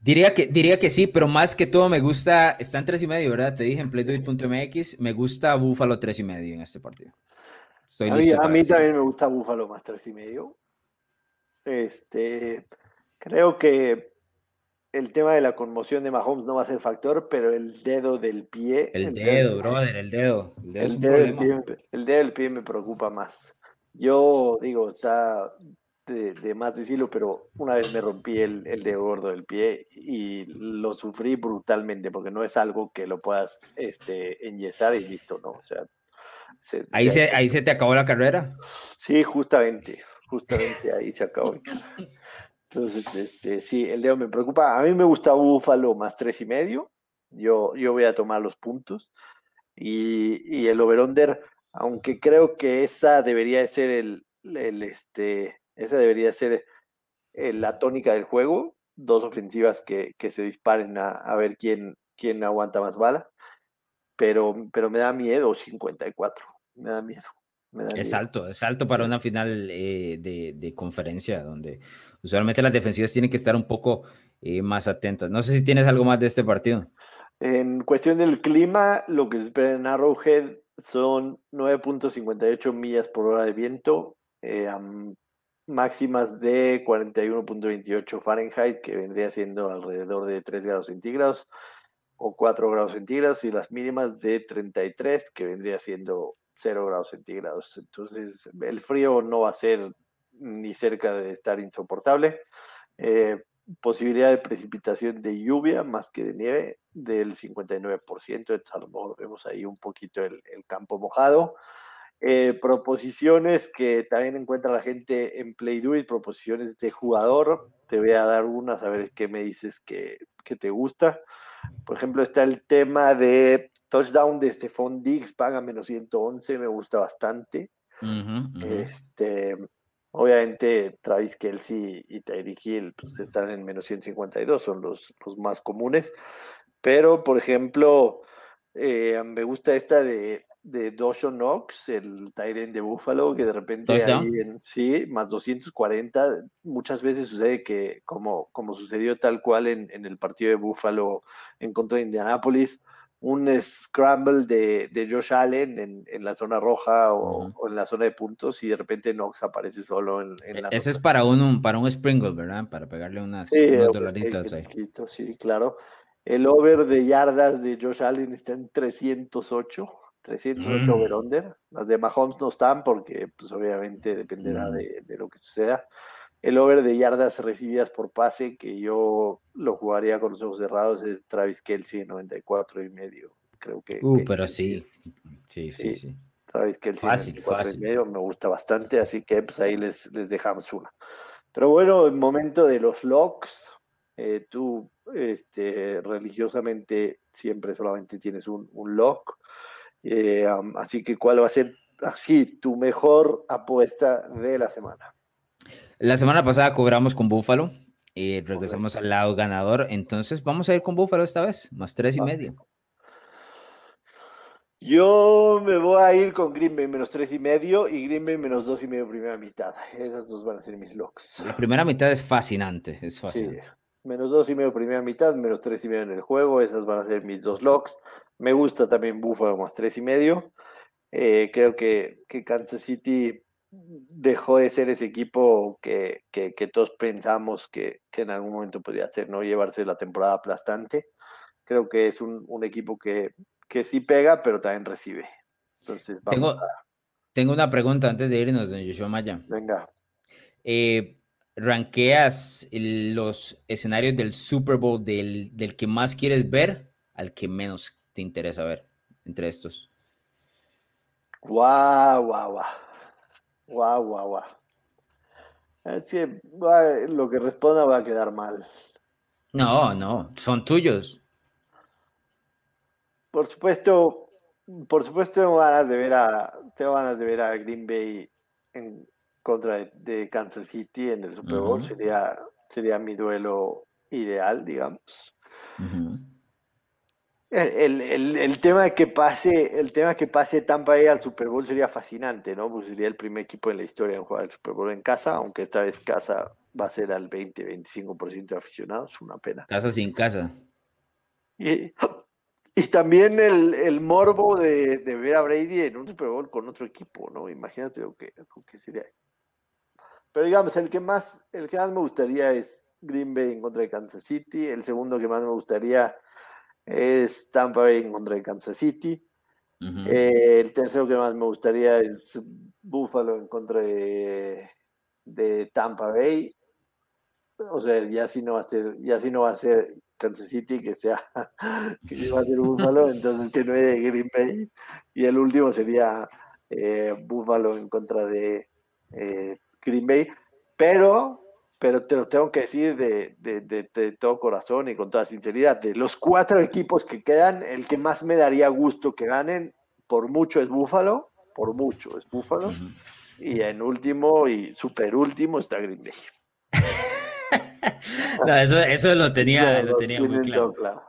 Diría que, diría que sí, pero más que todo me gusta, está en tres y medio, ¿verdad? Te dije en playdoit.mx, me gusta Búfalo tres y medio en este partido. a mí, a mí también me gusta Búfalo más tres y medio. Este, creo que el tema de la conmoción de Mahomes no va a ser factor, pero el dedo del pie. El, dedo, brother, el dedo. El dedo, del pie, el dedo del pie me preocupa más. Yo digo, está de, más decirlo, pero una vez me rompí el, el, dedo gordo del pie y lo sufrí brutalmente, porque no es algo que lo puedas este, enyesar y listo, ¿no? O sea, ahí, se, ahí se te acabó la carrera. Sí, justamente, justamente ahí se acabó. Entonces, este, sí, el dedo me preocupa. A mí me gusta Búfalo más tres y medio. Yo, yo voy a tomar los puntos. Y, el over-under, aunque creo que esa debería ser el, este, esa debería ser eh, la tónica del juego. Dos ofensivas que, se disparen a, ver quién, quién aguanta más balas. Pero, pero me da miedo 54. Me da miedo. Es alto, es alto para una final eh, de, conferencia donde usualmente las defensivas tienen que estar un poco eh, más atentas. No sé si tienes algo más de este partido. En cuestión del clima, lo que se espera en Arrowhead son 9.58 millas por hora de viento. máximas de 41.28 Fahrenheit, que vendría siendo alrededor de 3 grados centígrados o 4 grados centígrados, y las mínimas de 33, que vendría siendo 0 grados centígrados. Entonces, el frío no va a ser ni cerca de estar insoportable. Eh, posibilidad de precipitación de lluvia más que de nieve del 59%, entonces a lo mejor vemos ahí un poquito el, campo mojado. Eh, proposiciones que también encuentra la gente en Play Do proposiciones de jugador. Te voy a dar unas, a ver qué me dices que, que te gusta. Por ejemplo, está el tema de touchdown de Stephon Diggs, paga menos 111, me gusta bastante. Este, obviamente, Travis Kelsey y Tyreek Hill pues, están en menos 152, son los, los más comunes. Pero, por ejemplo, eh, me gusta esta de de Dosho Knox, el Tyrant de Buffalo, que de repente sí, más 240. Muchas veces sucede que, como, como sucedió tal cual en, en el partido de Buffalo en contra de Indianapolis, un scramble de, de Josh Allen en, en, la zona roja o, o, en la zona de puntos y de repente Knox aparece solo en, en la Ese es para un, para un sprinkle, ¿verdad? Para pegarle unas, sí, unos dolaritos ahí. Sí, claro. El over de yardas de Josh Allen está en 308. 308 mm. over-under. Las de Mahomes no están porque, pues, obviamente dependerá mm. de, de, lo que suceda. El over de yardas recibidas por pase, que yo lo jugaría con los ojos cerrados, es Travis Kelsey, 94 y medio. Creo que. Uh, que, pero sí. Sí, sí, sí. Travis Kelsey, fácil, 94 fácil. y medio, me gusta bastante, así que pues ahí les, les dejamos una. Pero bueno, el momento de los locks, eh, tú este, religiosamente siempre solamente tienes un, un lock. Eh, um, así que, ¿cuál va a ser así tu mejor apuesta de la semana? La semana pasada cobramos con Búfalo y regresamos al lado ganador. Entonces, vamos a ir con Búfalo esta vez, más tres y medio. Yo me voy a ir con Green Bay menos tres y medio y Green Bay menos dos y medio primera mitad. Esas dos van a ser mis locks. La primera mitad es fascinante, es fascinante. Sí. Menos dos y medio primera mitad, menos tres y medio en el juego. Esas van a ser mis dos locks. Me gusta también Buffalo más tres y medio. Eh, creo que, que, Kansas City dejó de ser ese equipo que, que, que todos pensamos que, que, en algún momento podría ser, ¿no? Llevarse la temporada aplastante. Creo que es un, un equipo que, que sí pega, pero también recibe. Entonces, vamos tengo, a... tengo una pregunta antes de irnos, don Joshua Maya. Venga. Eh, ¿Ranqueas los escenarios del Super Bowl del, del que más quieres ver al que menos te interesa ver entre estos? Guau, guau, guau. Guau, guau, guau. Es que lo que responda va a quedar mal. No, no, son tuyos. Por supuesto, por supuesto tengo ganas de ver a, tengo ganas de ver a Green Bay en contra de, de Kansas City en el Super Bowl. Uh -huh. sería, sería mi duelo ideal, digamos. Uh -huh. El, el, el, tema de que pase, el tema de que pase Tampa Bay al Super Bowl sería fascinante, ¿no? Porque sería el primer equipo en la historia en jugar el Super Bowl en casa, aunque esta vez casa va a ser al 20-25% de aficionados, una pena. Casa sin casa. Y, y también el, el morbo de, de, ver a Brady en un Super Bowl con otro equipo, ¿no? Imagínate lo que, lo que sería. Pero digamos, el que más, el que más me gustaría es Green Bay en contra de Kansas City. El segundo que más me gustaría es Tampa Bay en contra de Kansas City. Uh -huh. eh, el tercero que más me gustaría es Buffalo en contra de, de, Tampa Bay. O sea, ya si no va a ser, ya si no va a ser Kansas City, que sea que va a ser Buffalo, entonces que no es Green Bay. Y el último sería eh, Buffalo en contra de eh, Green Bay. Pero pero te lo tengo que decir de, de, de, de, todo corazón y con toda sinceridad, de los cuatro equipos que quedan, el que más me daría gusto que ganen, por mucho es Búfalo, por mucho es Búfalo, uh -huh. y en último y super último está Green Bay. no, eso, eso lo tenía, no, lo tenía muy claro. claro.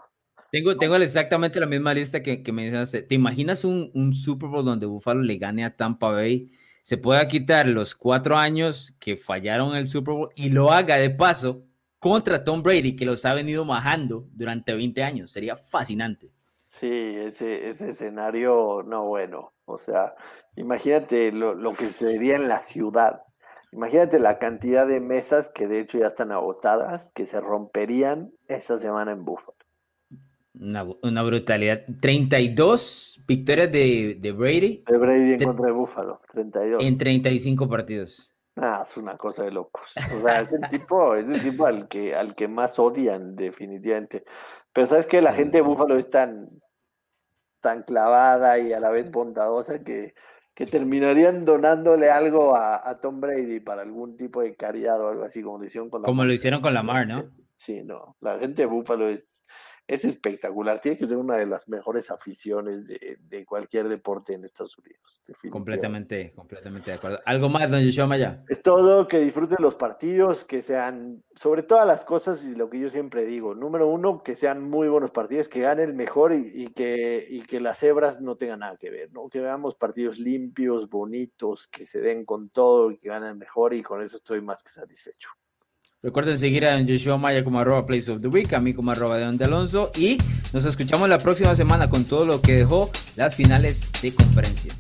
Tengo, tengo exactamente la misma lista que, que mencionaste. ¿Te imaginas un, un Super Bowl donde Búfalo le gane a Tampa Bay? Se pueda quitar los cuatro años que fallaron en el Super Bowl y lo haga de paso contra Tom Brady, que los ha venido majando durante 20 años. Sería fascinante. Sí, ese, escenario, no bueno. O sea, imagínate lo, lo que sucedería en la ciudad. Imagínate la cantidad de mesas que de hecho ya están agotadas, que se romperían esta semana en Buffalo. Una, brutalidad. 32 victorias de, de Brady. De Brady en contra de Buffalo, 32. En 35 partidos. Ah, es una cosa de locos. O sea, es el tipo, es el tipo al que, al que más odian, definitivamente. Pero sabes que la gente de Buffalo es tan, tan clavada y a la vez bondadosa que, que terminarían donándole algo a, Tom Brady para algún tipo de caridad o algo así, como lo hicieron con Como lo hicieron con Lamar, ¿no? Sí, no. La gente de Buffalo es, es espectacular. Tiene que ser una de las mejores aficiones de, cualquier deporte en Estados Unidos. Completamente, completamente de acuerdo. ¿Algo más, don Yoshua Maya? Es todo, que disfruten los partidos, que sean, sobre todas las cosas, y lo que yo siempre digo, número uno, que sean muy buenos partidos, que gane el mejor y, que, y que las cebras no tengan nada que ver, ¿no? Que veamos partidos limpios, bonitos, que se den con todo y que ganen mejor, y con eso estoy más que satisfecho. Recuerden seguir a Joshua Maya como arroba Place of the Week, a mí como arroba de Alonso y nos escuchamos la próxima semana con todo lo que dejó las finales de conferencia.